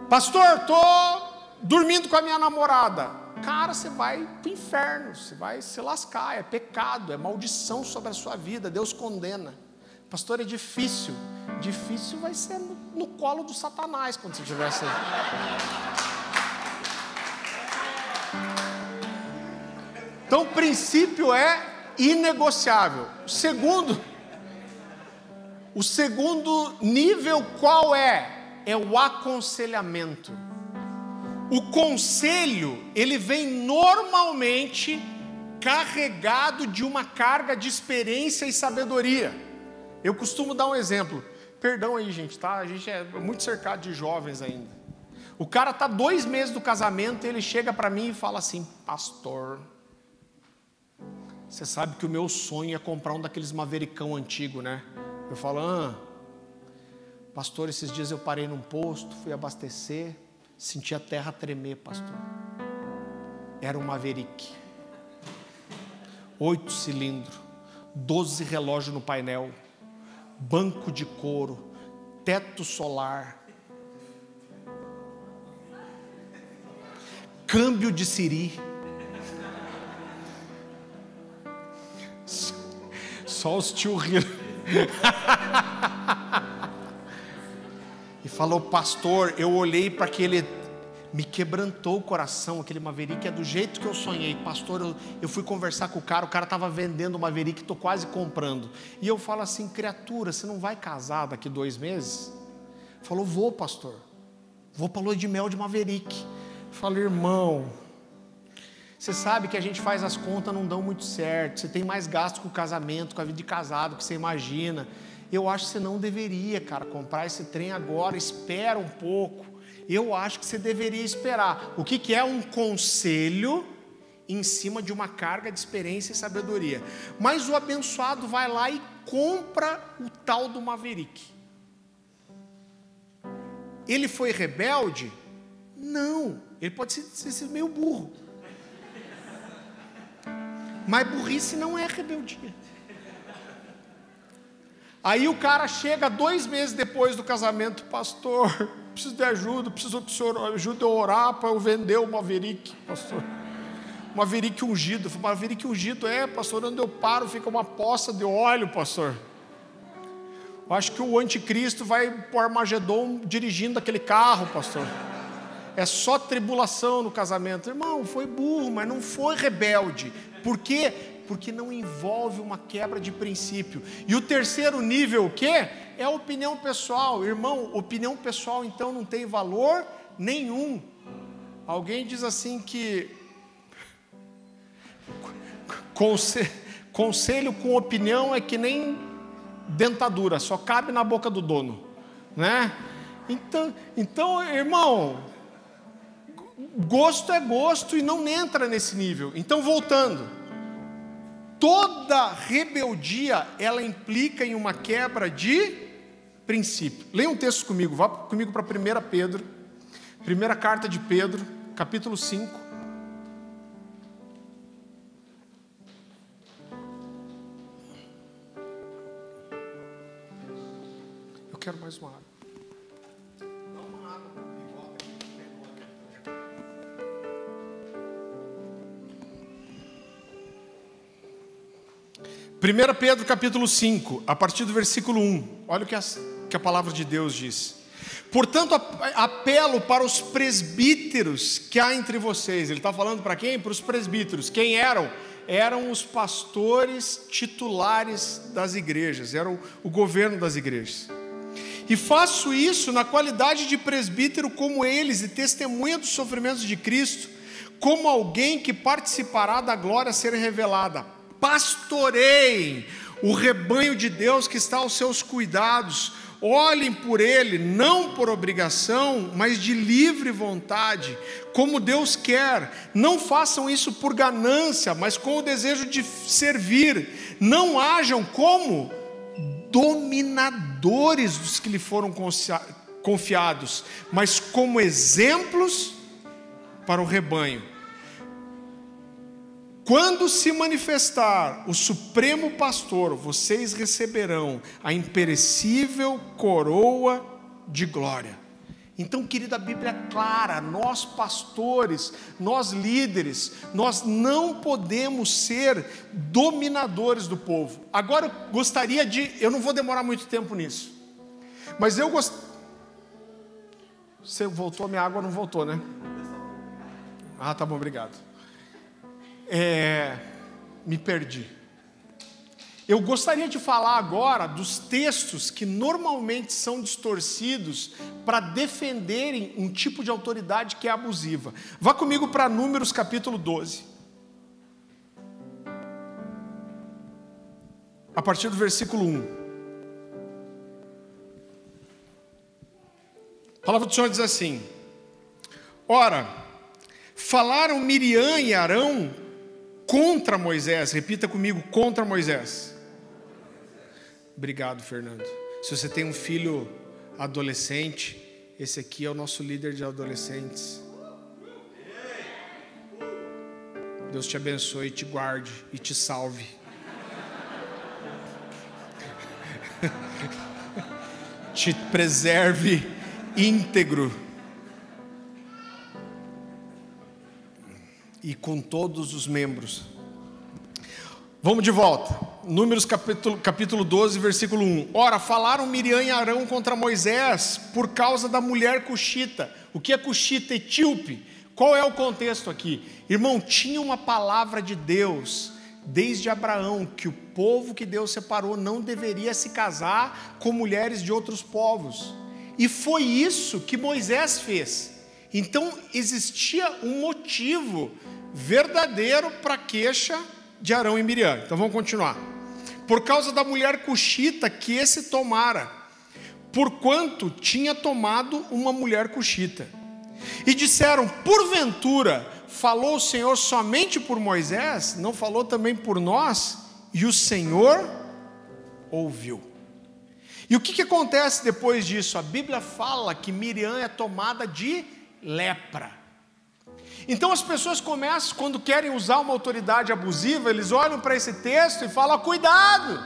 Pastor, estou dormindo com a minha namorada cara, você vai para o inferno, você vai se lascar, é pecado, é maldição sobre a sua vida, Deus condena. Pastor, é difícil. Difícil vai ser no, no colo do Satanás quando você estiver assim. Então, o princípio é inegociável. Segundo, o segundo nível qual é? É o aconselhamento. O conselho, ele vem normalmente carregado de uma carga de experiência e sabedoria. Eu costumo dar um exemplo. Perdão aí, gente, tá? A gente é muito cercado de jovens ainda. O cara tá dois meses do casamento e ele chega para mim e fala assim, pastor, você sabe que o meu sonho é comprar um daqueles mavericão antigo, né? Eu falo, ah, pastor, esses dias eu parei num posto, fui abastecer, Senti a terra tremer, pastor. Era um Maverick. Oito cilindros, doze relógios no painel, banco de couro, teto solar, câmbio de siri. Só os tio rindo. e falou, pastor, eu olhei para aquele me quebrantou o coração, aquele Maverick é do jeito que eu sonhei. Pastor, eu, eu fui conversar com o cara, o cara estava vendendo o Maverick, estou quase comprando. E eu falo assim, criatura, você não vai casar daqui dois meses? Falou, vou, pastor. Vou para lua de mel de Maverick. Falo, irmão, você sabe que a gente faz as contas, não dão muito certo. Você tem mais gasto com o casamento, com a vida de casado, que você imagina. Eu acho que você não deveria, cara, comprar esse trem agora. Espera um pouco eu acho que você deveria esperar. O que, que é um conselho em cima de uma carga de experiência e sabedoria? Mas o abençoado vai lá e compra o tal do Maverick. Ele foi rebelde? Não, ele pode ser, ser meio burro. Mas burrice não é rebeldia. Aí o cara chega dois meses depois do casamento, pastor, preciso de ajuda, preciso que o senhor ajude eu a orar para eu vender o Maverick, pastor. Maverick ungido. Maverick ungido é, pastor, onde eu paro fica uma poça de óleo, pastor. Eu acho que o anticristo vai para o Armagedon dirigindo aquele carro, pastor. É só tribulação no casamento. Irmão, foi burro, mas não foi rebelde. Por quê? Porque não envolve uma quebra de princípio. E o terceiro nível, o quê? é opinião pessoal. Irmão, opinião pessoal então não tem valor nenhum. Alguém diz assim que conselho com opinião é que nem dentadura, só cabe na boca do dono, né? Então, então, irmão, gosto é gosto e não entra nesse nível. Então, voltando, toda rebeldia ela implica em uma quebra de princípio. Leia um texto comigo, vá comigo para 1 Pedro, primeira carta de Pedro, capítulo 5. Eu quero mais uma água. 1 Pedro capítulo 5, a partir do versículo 1, olha o que a, que a palavra de Deus diz. Portanto, apelo para os presbíteros que há entre vocês. Ele está falando para quem? Para os presbíteros. Quem eram? Eram os pastores titulares das igrejas, era o, o governo das igrejas. E faço isso na qualidade de presbítero como eles e testemunha dos sofrimentos de Cristo, como alguém que participará da glória a ser revelada pastoreiem o rebanho de Deus que está aos seus cuidados. Olhem por ele, não por obrigação, mas de livre vontade, como Deus quer. Não façam isso por ganância, mas com o desejo de servir. Não hajam como dominadores dos que lhe foram confiados, mas como exemplos para o rebanho. Quando se manifestar o Supremo Pastor, vocês receberão a imperecível coroa de glória. Então, querida, a Bíblia é clara, nós pastores, nós líderes, nós não podemos ser dominadores do povo. Agora eu gostaria de, eu não vou demorar muito tempo nisso, mas eu gost... Você voltou, minha água não voltou, né? Ah, tá bom, obrigado é, me perdi. Eu gostaria de falar agora dos textos que normalmente são distorcidos para defenderem um tipo de autoridade que é abusiva. Vá comigo para Números capítulo 12. A partir do versículo 1. A palavra do Senhor diz assim: Ora, falaram Miriam e Arão contra Moisés. Repita comigo: contra Moisés. Obrigado, Fernando. Se você tem um filho adolescente, esse aqui é o nosso líder de adolescentes. Deus te abençoe, te guarde e te salve. te preserve íntegro e com todos os membros. Vamos de volta. Números capítulo, capítulo 12, versículo 1. Ora, falaram Miriam e Arão contra Moisés por causa da mulher cuxita. O que é cuxita? Etíope. Qual é o contexto aqui? Irmão, tinha uma palavra de Deus desde Abraão que o povo que Deus separou não deveria se casar com mulheres de outros povos. E foi isso que Moisés fez. Então existia um motivo verdadeiro para queixa de Arão e Miriam. Então vamos continuar. Por causa da mulher cuxita que esse tomara, porquanto tinha tomado uma mulher cuxita. E disseram: Porventura falou o Senhor somente por Moisés, não falou também por nós? E o Senhor ouviu. E o que, que acontece depois disso? A Bíblia fala que Miriam é tomada de lepra. Então as pessoas começam, quando querem usar uma autoridade abusiva, eles olham para esse texto e falam: cuidado,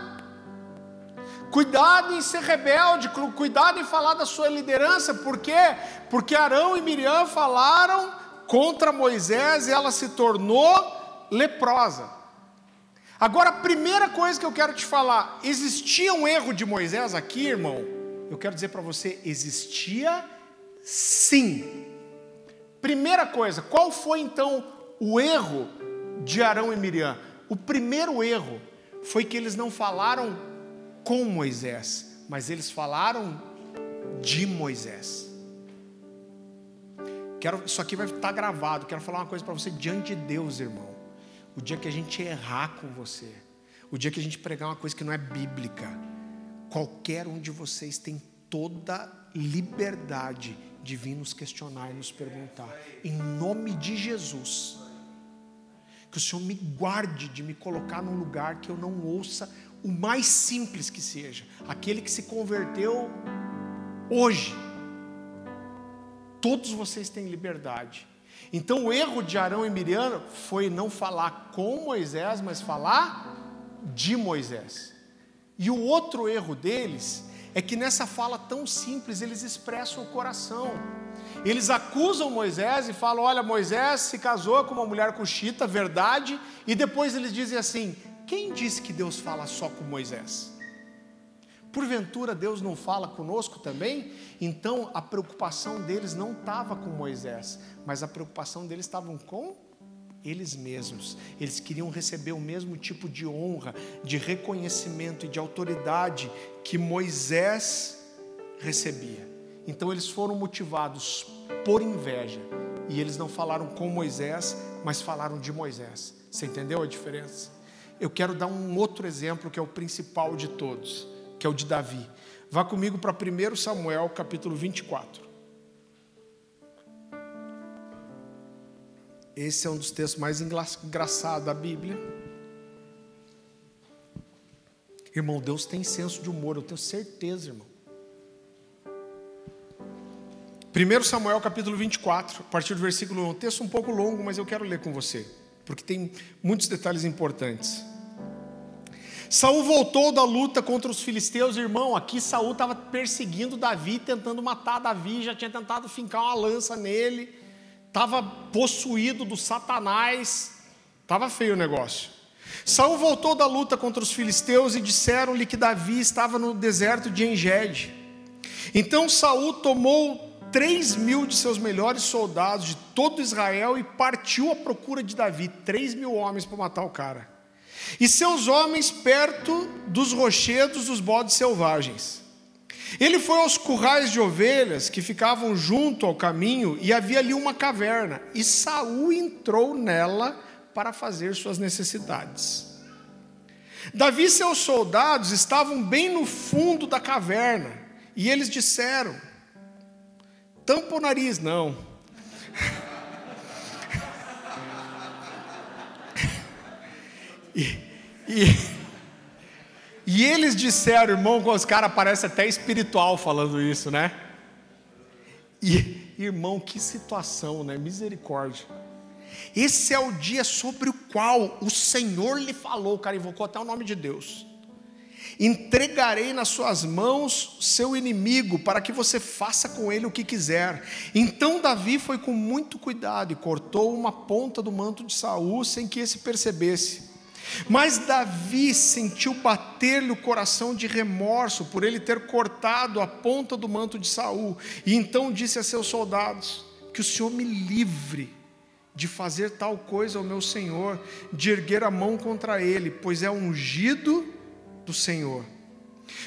cuidado em ser rebelde, cuidado em falar da sua liderança, por quê? Porque Arão e Miriam falaram contra Moisés e ela se tornou leprosa. Agora, a primeira coisa que eu quero te falar: existia um erro de Moisés aqui, irmão? Eu quero dizer para você: existia sim. Primeira coisa, qual foi então o erro de Arão e Miriam? O primeiro erro foi que eles não falaram com Moisés, mas eles falaram de Moisés. Quero, isso aqui vai estar gravado. Quero falar uma coisa para você diante de Deus, irmão. O dia que a gente errar com você, o dia que a gente pregar uma coisa que não é bíblica, qualquer um de vocês tem toda liberdade de vir nos questionar e nos perguntar. Em nome de Jesus. Que o Senhor me guarde de me colocar num lugar que eu não ouça o mais simples que seja, aquele que se converteu hoje. Todos vocês têm liberdade. Então o erro de Arão e Miriam foi não falar com Moisés, mas falar de Moisés. E o outro erro deles é que nessa fala tão simples eles expressam o coração. Eles acusam Moisés e falam: Olha, Moisés se casou com uma mulher cuxita, verdade, e depois eles dizem assim: Quem disse que Deus fala só com Moisés? Porventura Deus não fala conosco também? Então a preocupação deles não estava com Moisés, mas a preocupação deles estava com eles mesmos. Eles queriam receber o mesmo tipo de honra, de reconhecimento e de autoridade que Moisés recebia. Então eles foram motivados por inveja e eles não falaram com Moisés, mas falaram de Moisés. Você entendeu a diferença? Eu quero dar um outro exemplo que é o principal de todos, que é o de Davi. Vá comigo para 1 Samuel, capítulo 24. Esse é um dos textos mais engraçados da Bíblia. Irmão, Deus tem senso de humor, eu tenho certeza, irmão. 1 Samuel capítulo 24, a partir do versículo 1, um texto um pouco longo, mas eu quero ler com você, porque tem muitos detalhes importantes. Saul voltou da luta contra os filisteus, irmão. Aqui Saul estava perseguindo Davi, tentando matar Davi, já tinha tentado fincar uma lança nele estava possuído do Satanás, estava feio o negócio. Saul voltou da luta contra os filisteus e disseram-lhe que Davi estava no deserto de Engede. Então Saul tomou três mil de seus melhores soldados de todo Israel e partiu à procura de Davi, três mil homens para matar o cara. E seus homens perto dos rochedos dos bodes selvagens. Ele foi aos currais de ovelhas que ficavam junto ao caminho e havia ali uma caverna, e Saul entrou nela para fazer suas necessidades. Davi e seus soldados estavam bem no fundo da caverna, e eles disseram: Tampa o nariz, não. e, e e eles disseram, irmão, os caras parecem até espiritual falando isso, né? E, irmão, que situação, né? Misericórdia. Esse é o dia sobre o qual o Senhor lhe falou, o cara invocou até o nome de Deus. entregarei nas suas mãos seu inimigo, para que você faça com ele o que quiser. Então Davi foi com muito cuidado e cortou uma ponta do manto de Saul sem que esse percebesse. Mas Davi sentiu bater-lhe o coração de remorso por ele ter cortado a ponta do manto de Saul, e então disse a seus soldados: Que o Senhor me livre de fazer tal coisa ao meu Senhor, de erguer a mão contra ele, pois é ungido do Senhor.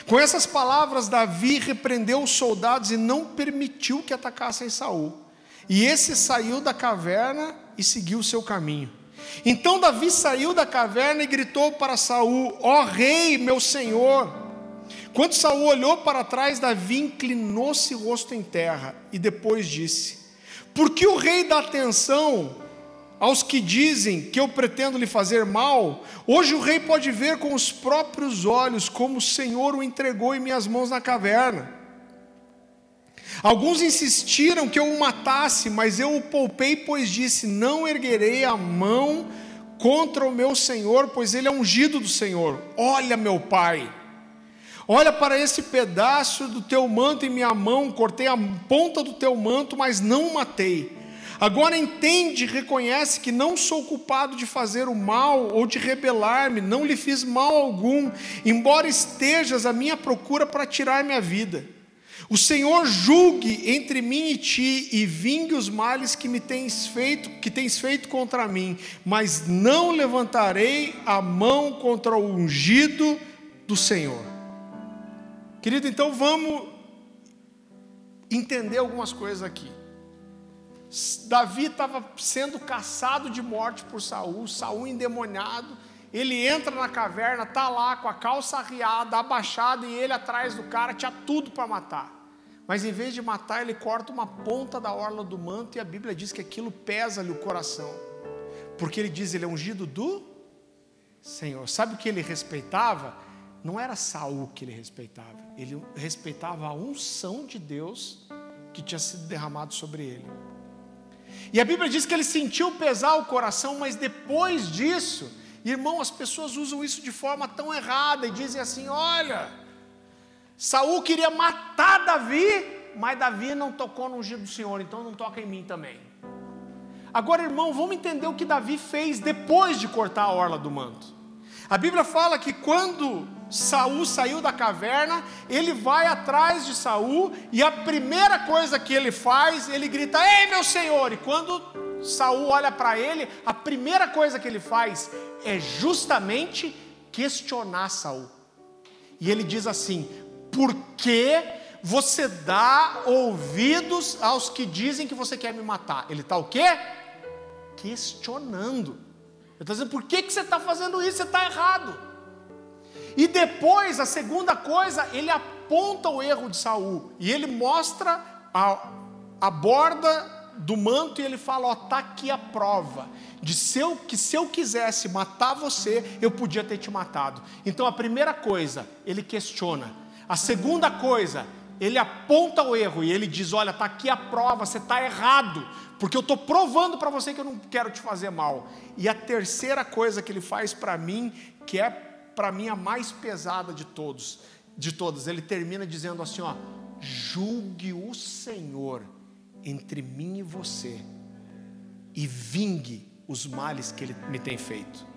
Com essas palavras, Davi repreendeu os soldados e não permitiu que atacassem Saul. E esse saiu da caverna e seguiu seu caminho. Então Davi saiu da caverna e gritou para Saul: Ó rei, meu senhor! Quando Saul olhou para trás, Davi inclinou-se o rosto em terra e depois disse: Por que o rei dá atenção aos que dizem que eu pretendo lhe fazer mal? Hoje o rei pode ver com os próprios olhos como o Senhor o entregou em minhas mãos na caverna. Alguns insistiram que eu o matasse, mas eu o poupei, pois disse: Não erguerei a mão contra o meu senhor, pois ele é ungido do Senhor. Olha, meu pai, olha para esse pedaço do teu manto em minha mão, cortei a ponta do teu manto, mas não o matei. Agora entende, reconhece que não sou culpado de fazer o mal ou de rebelar-me, não lhe fiz mal algum, embora estejas à minha procura para tirar minha vida. O Senhor julgue entre mim e ti e vingue os males que me tens feito, que tens feito contra mim, mas não levantarei a mão contra o ungido do Senhor. Querido, então vamos entender algumas coisas aqui. Davi estava sendo caçado de morte por Saul, Saul endemoniado. Ele entra na caverna, tá lá com a calça arriada, abaixada e ele atrás do cara, tinha tudo para matar. Mas em vez de matar, ele corta uma ponta da orla do manto e a Bíblia diz que aquilo pesa-lhe o coração. Porque ele diz, ele é ungido do Senhor. Sabe o que ele respeitava? Não era Saul que ele respeitava, ele respeitava a unção de Deus que tinha sido derramado sobre ele. E a Bíblia diz que ele sentiu pesar o coração, mas depois disso, irmão, as pessoas usam isso de forma tão errada e dizem assim: olha, Saul queria matar Davi, mas Davi não tocou no ungido do Senhor, então não toca em mim também. Agora, irmão, vamos entender o que Davi fez depois de cortar a orla do manto. A Bíblia fala que quando Saul saiu da caverna, ele vai atrás de Saul e a primeira coisa que ele faz, ele grita: "Ei, meu senhor!" E quando Saul olha para ele, a primeira coisa que ele faz é justamente questionar Saul. E ele diz assim: por que você dá ouvidos aos que dizem que você quer me matar? Ele está o quê? Questionando. Ele está dizendo, por que, que você está fazendo isso? Você está errado. E depois, a segunda coisa, ele aponta o erro de Saul. E ele mostra a, a borda do manto e ele fala: Ó, está aqui a prova de se eu, que se eu quisesse matar você, eu podia ter te matado. Então a primeira coisa, ele questiona: a segunda coisa, ele aponta o erro e ele diz: Olha, está aqui a prova, você está errado, porque eu estou provando para você que eu não quero te fazer mal. E a terceira coisa que ele faz para mim, que é para mim a mais pesada de todos, de todas, ele termina dizendo assim: ó, julgue o Senhor entre mim e você, e vingue os males que ele me tem feito.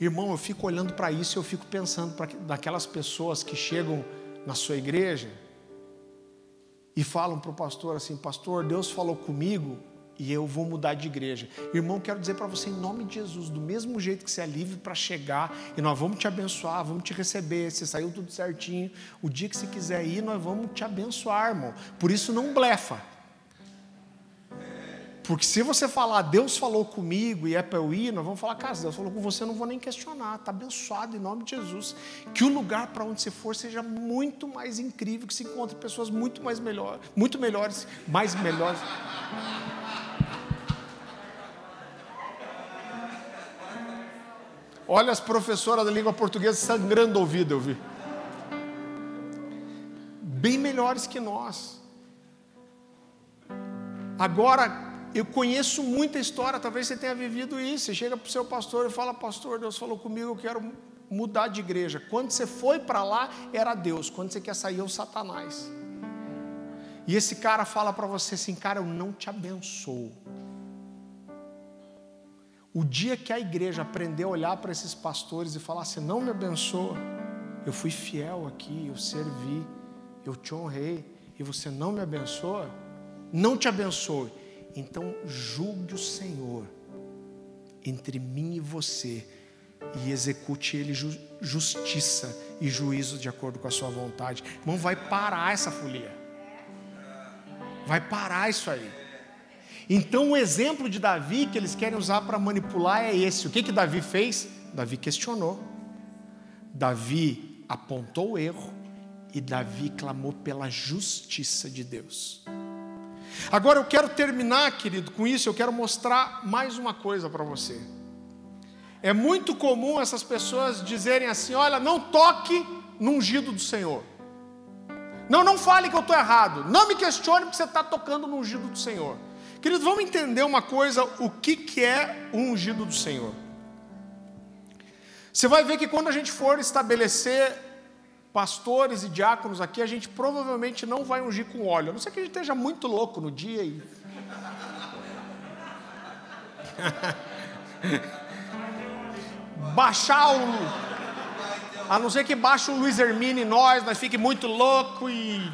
Irmão, eu fico olhando para isso e eu fico pensando para daquelas pessoas que chegam na sua igreja e falam para o pastor assim: Pastor, Deus falou comigo e eu vou mudar de igreja. Irmão, quero dizer para você, em nome de Jesus, do mesmo jeito que você é livre para chegar e nós vamos te abençoar, vamos te receber. Você saiu tudo certinho. O dia que você quiser ir, nós vamos te abençoar, irmão. Por isso, não blefa. Porque se você falar, Deus falou comigo e é para eu ir, nós vamos falar, cara, Deus falou com você, eu não vou nem questionar, está abençoado em nome de Jesus. Que o lugar para onde você for seja muito mais incrível, que se encontre pessoas muito mais melhores, muito melhores, mais melhores. Olha as professoras da língua portuguesa sangrando ouvido, eu vi. Bem melhores que nós. Agora, eu conheço muita história, talvez você tenha vivido isso. Você chega para o seu pastor e fala: Pastor, Deus falou comigo, eu quero mudar de igreja. Quando você foi para lá, era Deus. Quando você quer sair, é o Satanás. E esse cara fala para você assim, cara, eu não te abençoo. O dia que a igreja aprender a olhar para esses pastores e falar assim, não me abençoa, eu fui fiel aqui, eu servi, eu te honrei, e você não me abençoa, não te abençoe. Então julgue o Senhor entre mim e você e execute ele justiça e juízo de acordo com a sua vontade. Irmão, vai parar essa folia. Vai parar isso aí. Então o exemplo de Davi que eles querem usar para manipular é esse. O que que Davi fez? Davi questionou. Davi apontou o erro e Davi clamou pela justiça de Deus. Agora eu quero terminar, querido, com isso, eu quero mostrar mais uma coisa para você. É muito comum essas pessoas dizerem assim: olha, não toque no ungido do Senhor. Não, não fale que eu estou errado. Não me questione porque você está tocando no ungido do Senhor. Querido, vamos entender uma coisa: o que, que é o ungido do Senhor? Você vai ver que quando a gente for estabelecer pastores e diáconos aqui, a gente provavelmente não vai ungir com óleo. A não ser que a gente esteja muito louco no dia e. Baixar o. A não ser que baixe o Luiz Hermine em nós, nós fique muito louco e.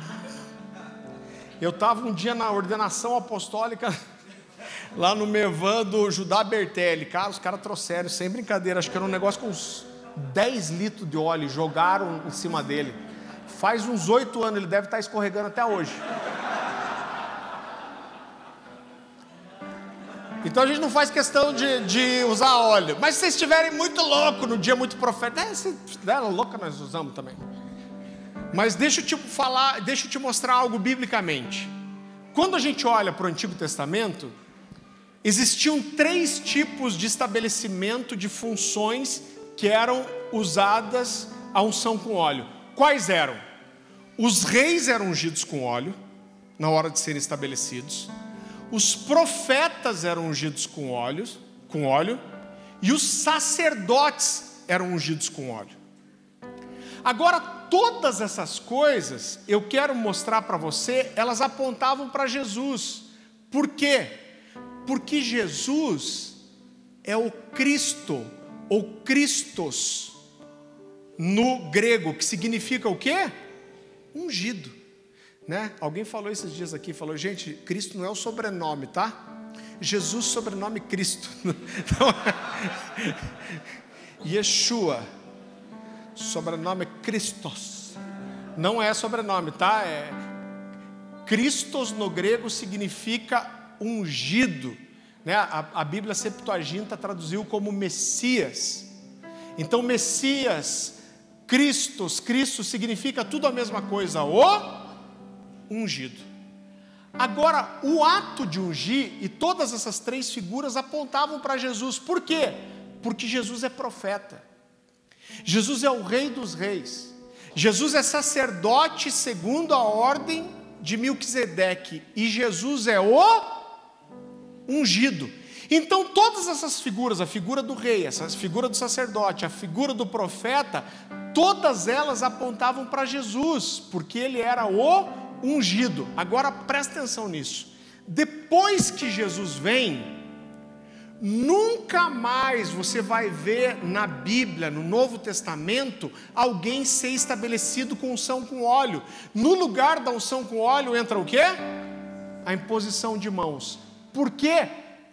Eu estava um dia na ordenação apostólica lá no Mevan do Judá Bertelli. Cara, os caras trouxeram, sem brincadeira, acho que era um negócio com uns 10 litros de óleo, jogaram em cima dele. Faz uns oito anos, ele deve estar escorregando até hoje. Então a gente não faz questão de, de usar óleo. Mas se vocês estiverem muito louco no dia muito profético, é, se louca nós usamos também. Mas deixa eu te falar, deixa eu te mostrar algo biblicamente. Quando a gente olha para o Antigo Testamento, existiam três tipos de estabelecimento de funções que eram usadas a unção com óleo. Quais eram? Os reis eram ungidos com óleo, na hora de serem estabelecidos. Os profetas eram ungidos com óleo, com óleo, e os sacerdotes eram ungidos com óleo. Agora, todas essas coisas, eu quero mostrar para você, elas apontavam para Jesus. Por quê? Porque Jesus é o Cristo, ou Christos, no grego, que significa o quê? Ungido. Né? Alguém falou esses dias aqui, falou, gente, Cristo não é o sobrenome, tá? Jesus, sobrenome Cristo. Yeshua, sobrenome Christos. Não é sobrenome, tá? É Christos no grego significa ungido. Né? A, a Bíblia Septuaginta traduziu como Messias. Então, Messias, Cristos, Cristo significa tudo a mesma coisa, o ungido. Agora, o ato de ungir e todas essas três figuras apontavam para Jesus. Por quê? Porque Jesus é profeta. Jesus é o rei dos reis. Jesus é sacerdote segundo a ordem de Melquisedeque e Jesus é o ungido. Então, todas essas figuras, a figura do rei, essa figura do sacerdote, a figura do profeta, todas elas apontavam para Jesus, porque ele era o ungido. Agora presta atenção nisso. Depois que Jesus vem, nunca mais você vai ver na Bíblia, no Novo Testamento, alguém ser estabelecido com unção com óleo. No lugar da unção com óleo entra o quê? A imposição de mãos. Por quê?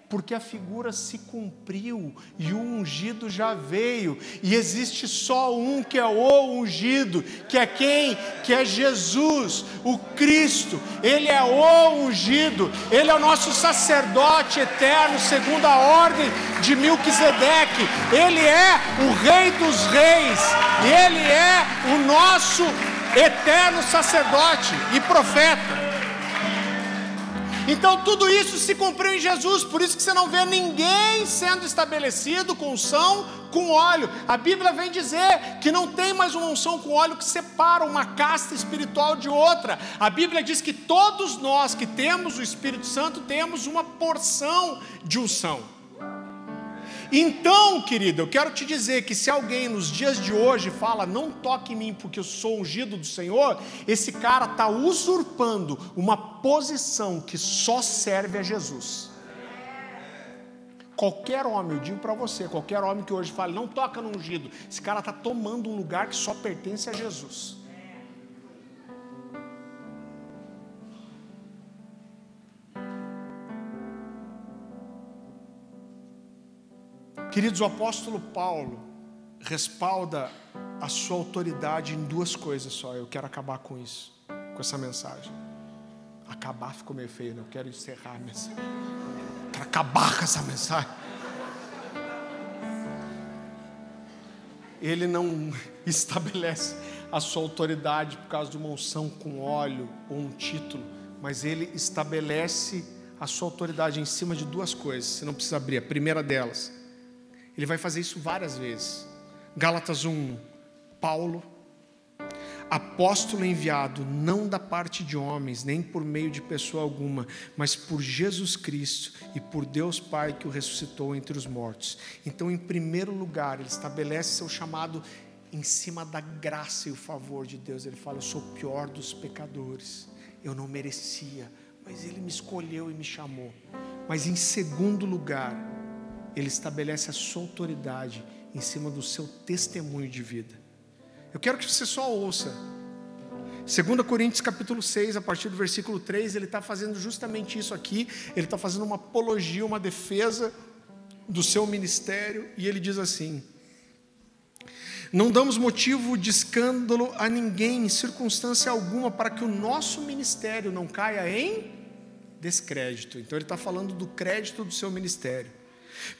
Porque a figura se cumpriu e o ungido já veio, e existe só um que é o ungido, que é quem? Que é Jesus, o Cristo. Ele é o ungido, ele é o nosso sacerdote eterno, segundo a ordem de Melquisedeque. Ele é o Rei dos Reis, ele é o nosso eterno sacerdote e profeta. Então tudo isso se cumpriu em Jesus, por isso que você não vê ninguém sendo estabelecido com unção com óleo. A Bíblia vem dizer que não tem mais uma unção com óleo que separa uma casta espiritual de outra. A Bíblia diz que todos nós que temos o Espírito Santo temos uma porção de unção. Então, querido, eu quero te dizer que se alguém nos dias de hoje fala, não toque em mim porque eu sou ungido do Senhor, esse cara está usurpando uma posição que só serve a Jesus. Qualquer homem, eu digo para você, qualquer homem que hoje fale, não toca no ungido, esse cara está tomando um lugar que só pertence a Jesus. Queridos, o apóstolo Paulo respalda a sua autoridade em duas coisas só. Eu quero acabar com isso, com essa mensagem. Acabar ficou meio feio, né? Eu quero encerrar a mensagem. Eu quero acabar com essa mensagem. Ele não estabelece a sua autoridade por causa de uma unção com óleo ou um título, mas ele estabelece a sua autoridade em cima de duas coisas. Você não precisa abrir. A primeira delas ele vai fazer isso várias vezes. Gálatas 1, Paulo, apóstolo enviado, não da parte de homens, nem por meio de pessoa alguma, mas por Jesus Cristo e por Deus Pai que o ressuscitou entre os mortos. Então, em primeiro lugar, ele estabelece seu chamado em cima da graça e o favor de Deus. Ele fala: Eu sou o pior dos pecadores, eu não merecia, mas Ele me escolheu e me chamou. Mas em segundo lugar, ele estabelece a sua autoridade em cima do seu testemunho de vida. Eu quero que você só ouça. 2 Coríntios capítulo 6, a partir do versículo 3, ele está fazendo justamente isso aqui. Ele está fazendo uma apologia, uma defesa do seu ministério, e ele diz assim: Não damos motivo de escândalo a ninguém, em circunstância alguma, para que o nosso ministério não caia em descrédito. Então ele está falando do crédito do seu ministério.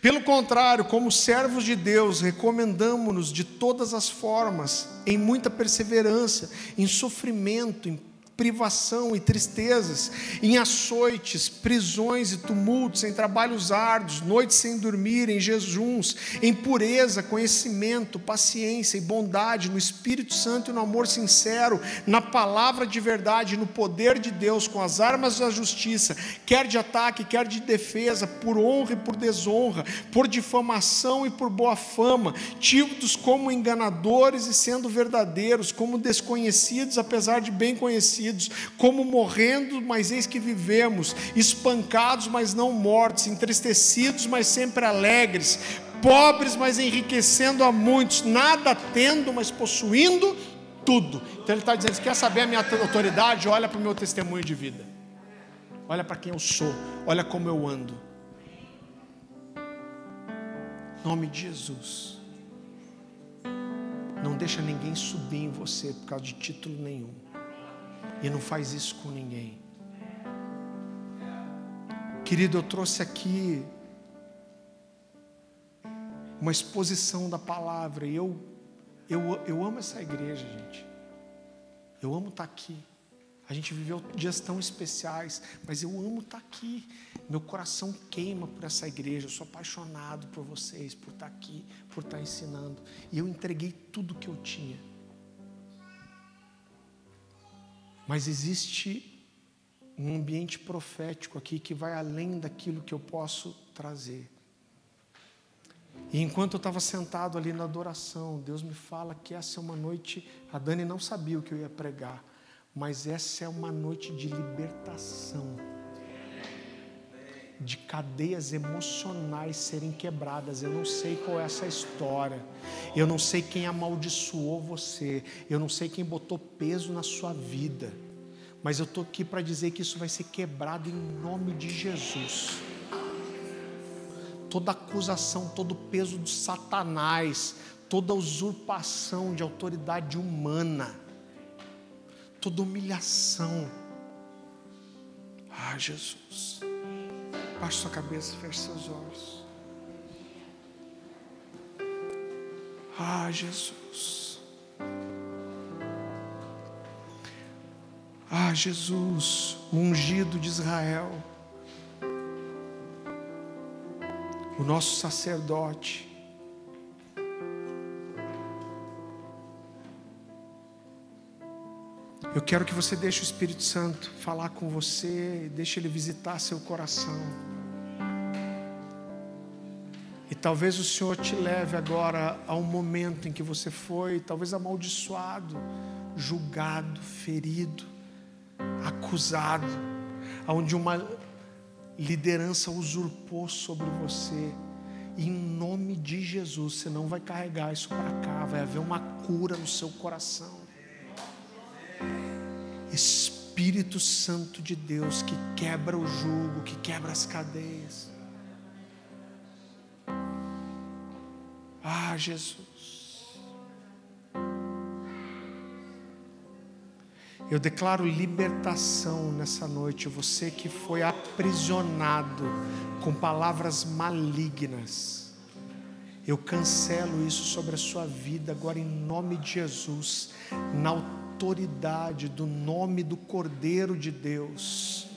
Pelo contrário, como servos de Deus, recomendamos-nos de todas as formas, em muita perseverança, em sofrimento, em privação e tristezas, em açoites, prisões e tumultos, em trabalhos árduos, noites sem dormir, em jejuns, em pureza, conhecimento, paciência e bondade, no Espírito Santo e no amor sincero, na palavra de verdade, no poder de Deus, com as armas da justiça, quer de ataque, quer de defesa, por honra e por desonra, por difamação e por boa fama, tidos como enganadores e sendo verdadeiros, como desconhecidos, apesar de bem conhecidos como morrendo, mas eis que vivemos, espancados, mas não mortos, entristecidos, mas sempre alegres, pobres, mas enriquecendo a muitos, nada tendo, mas possuindo tudo. Então ele está dizendo: quer saber a minha autoridade? Olha para o meu testemunho de vida, olha para quem eu sou, olha como eu ando. Nome de Jesus. Não deixa ninguém subir em você por causa de título nenhum. E não faz isso com ninguém. Querido, eu trouxe aqui uma exposição da palavra. E eu, eu, eu amo essa igreja, gente. Eu amo estar aqui. A gente viveu dias tão especiais, mas eu amo estar aqui. Meu coração queima por essa igreja. Eu sou apaixonado por vocês, por estar aqui, por estar ensinando. E eu entreguei tudo que eu tinha. Mas existe um ambiente profético aqui que vai além daquilo que eu posso trazer. E enquanto eu estava sentado ali na adoração, Deus me fala que essa é uma noite. A Dani não sabia o que eu ia pregar, mas essa é uma noite de libertação, de cadeias emocionais serem quebradas. Eu não sei qual é essa história, eu não sei quem amaldiçoou você, eu não sei quem botou peso na sua vida. Mas eu estou aqui para dizer que isso vai ser quebrado em nome de Jesus. Toda acusação, todo peso do Satanás, toda usurpação de autoridade humana, toda humilhação. Ah, Jesus. Baixe sua cabeça, feche seus olhos. Ah, Jesus. Ah, Jesus, o ungido de Israel, o nosso sacerdote. Eu quero que você deixe o Espírito Santo falar com você, deixe ele visitar seu coração. E talvez o Senhor te leve agora a um momento em que você foi, talvez amaldiçoado, julgado, ferido, acusado, onde uma liderança usurpou sobre você. E em nome de Jesus, você não vai carregar isso para cá, vai haver uma cura no seu coração. Espírito Santo de Deus que quebra o jugo, que quebra as cadeias. Ah, Jesus. Eu declaro libertação nessa noite. Você que foi aprisionado com palavras malignas. Eu cancelo isso sobre a sua vida agora em nome de Jesus, na autoridade do nome do Cordeiro de Deus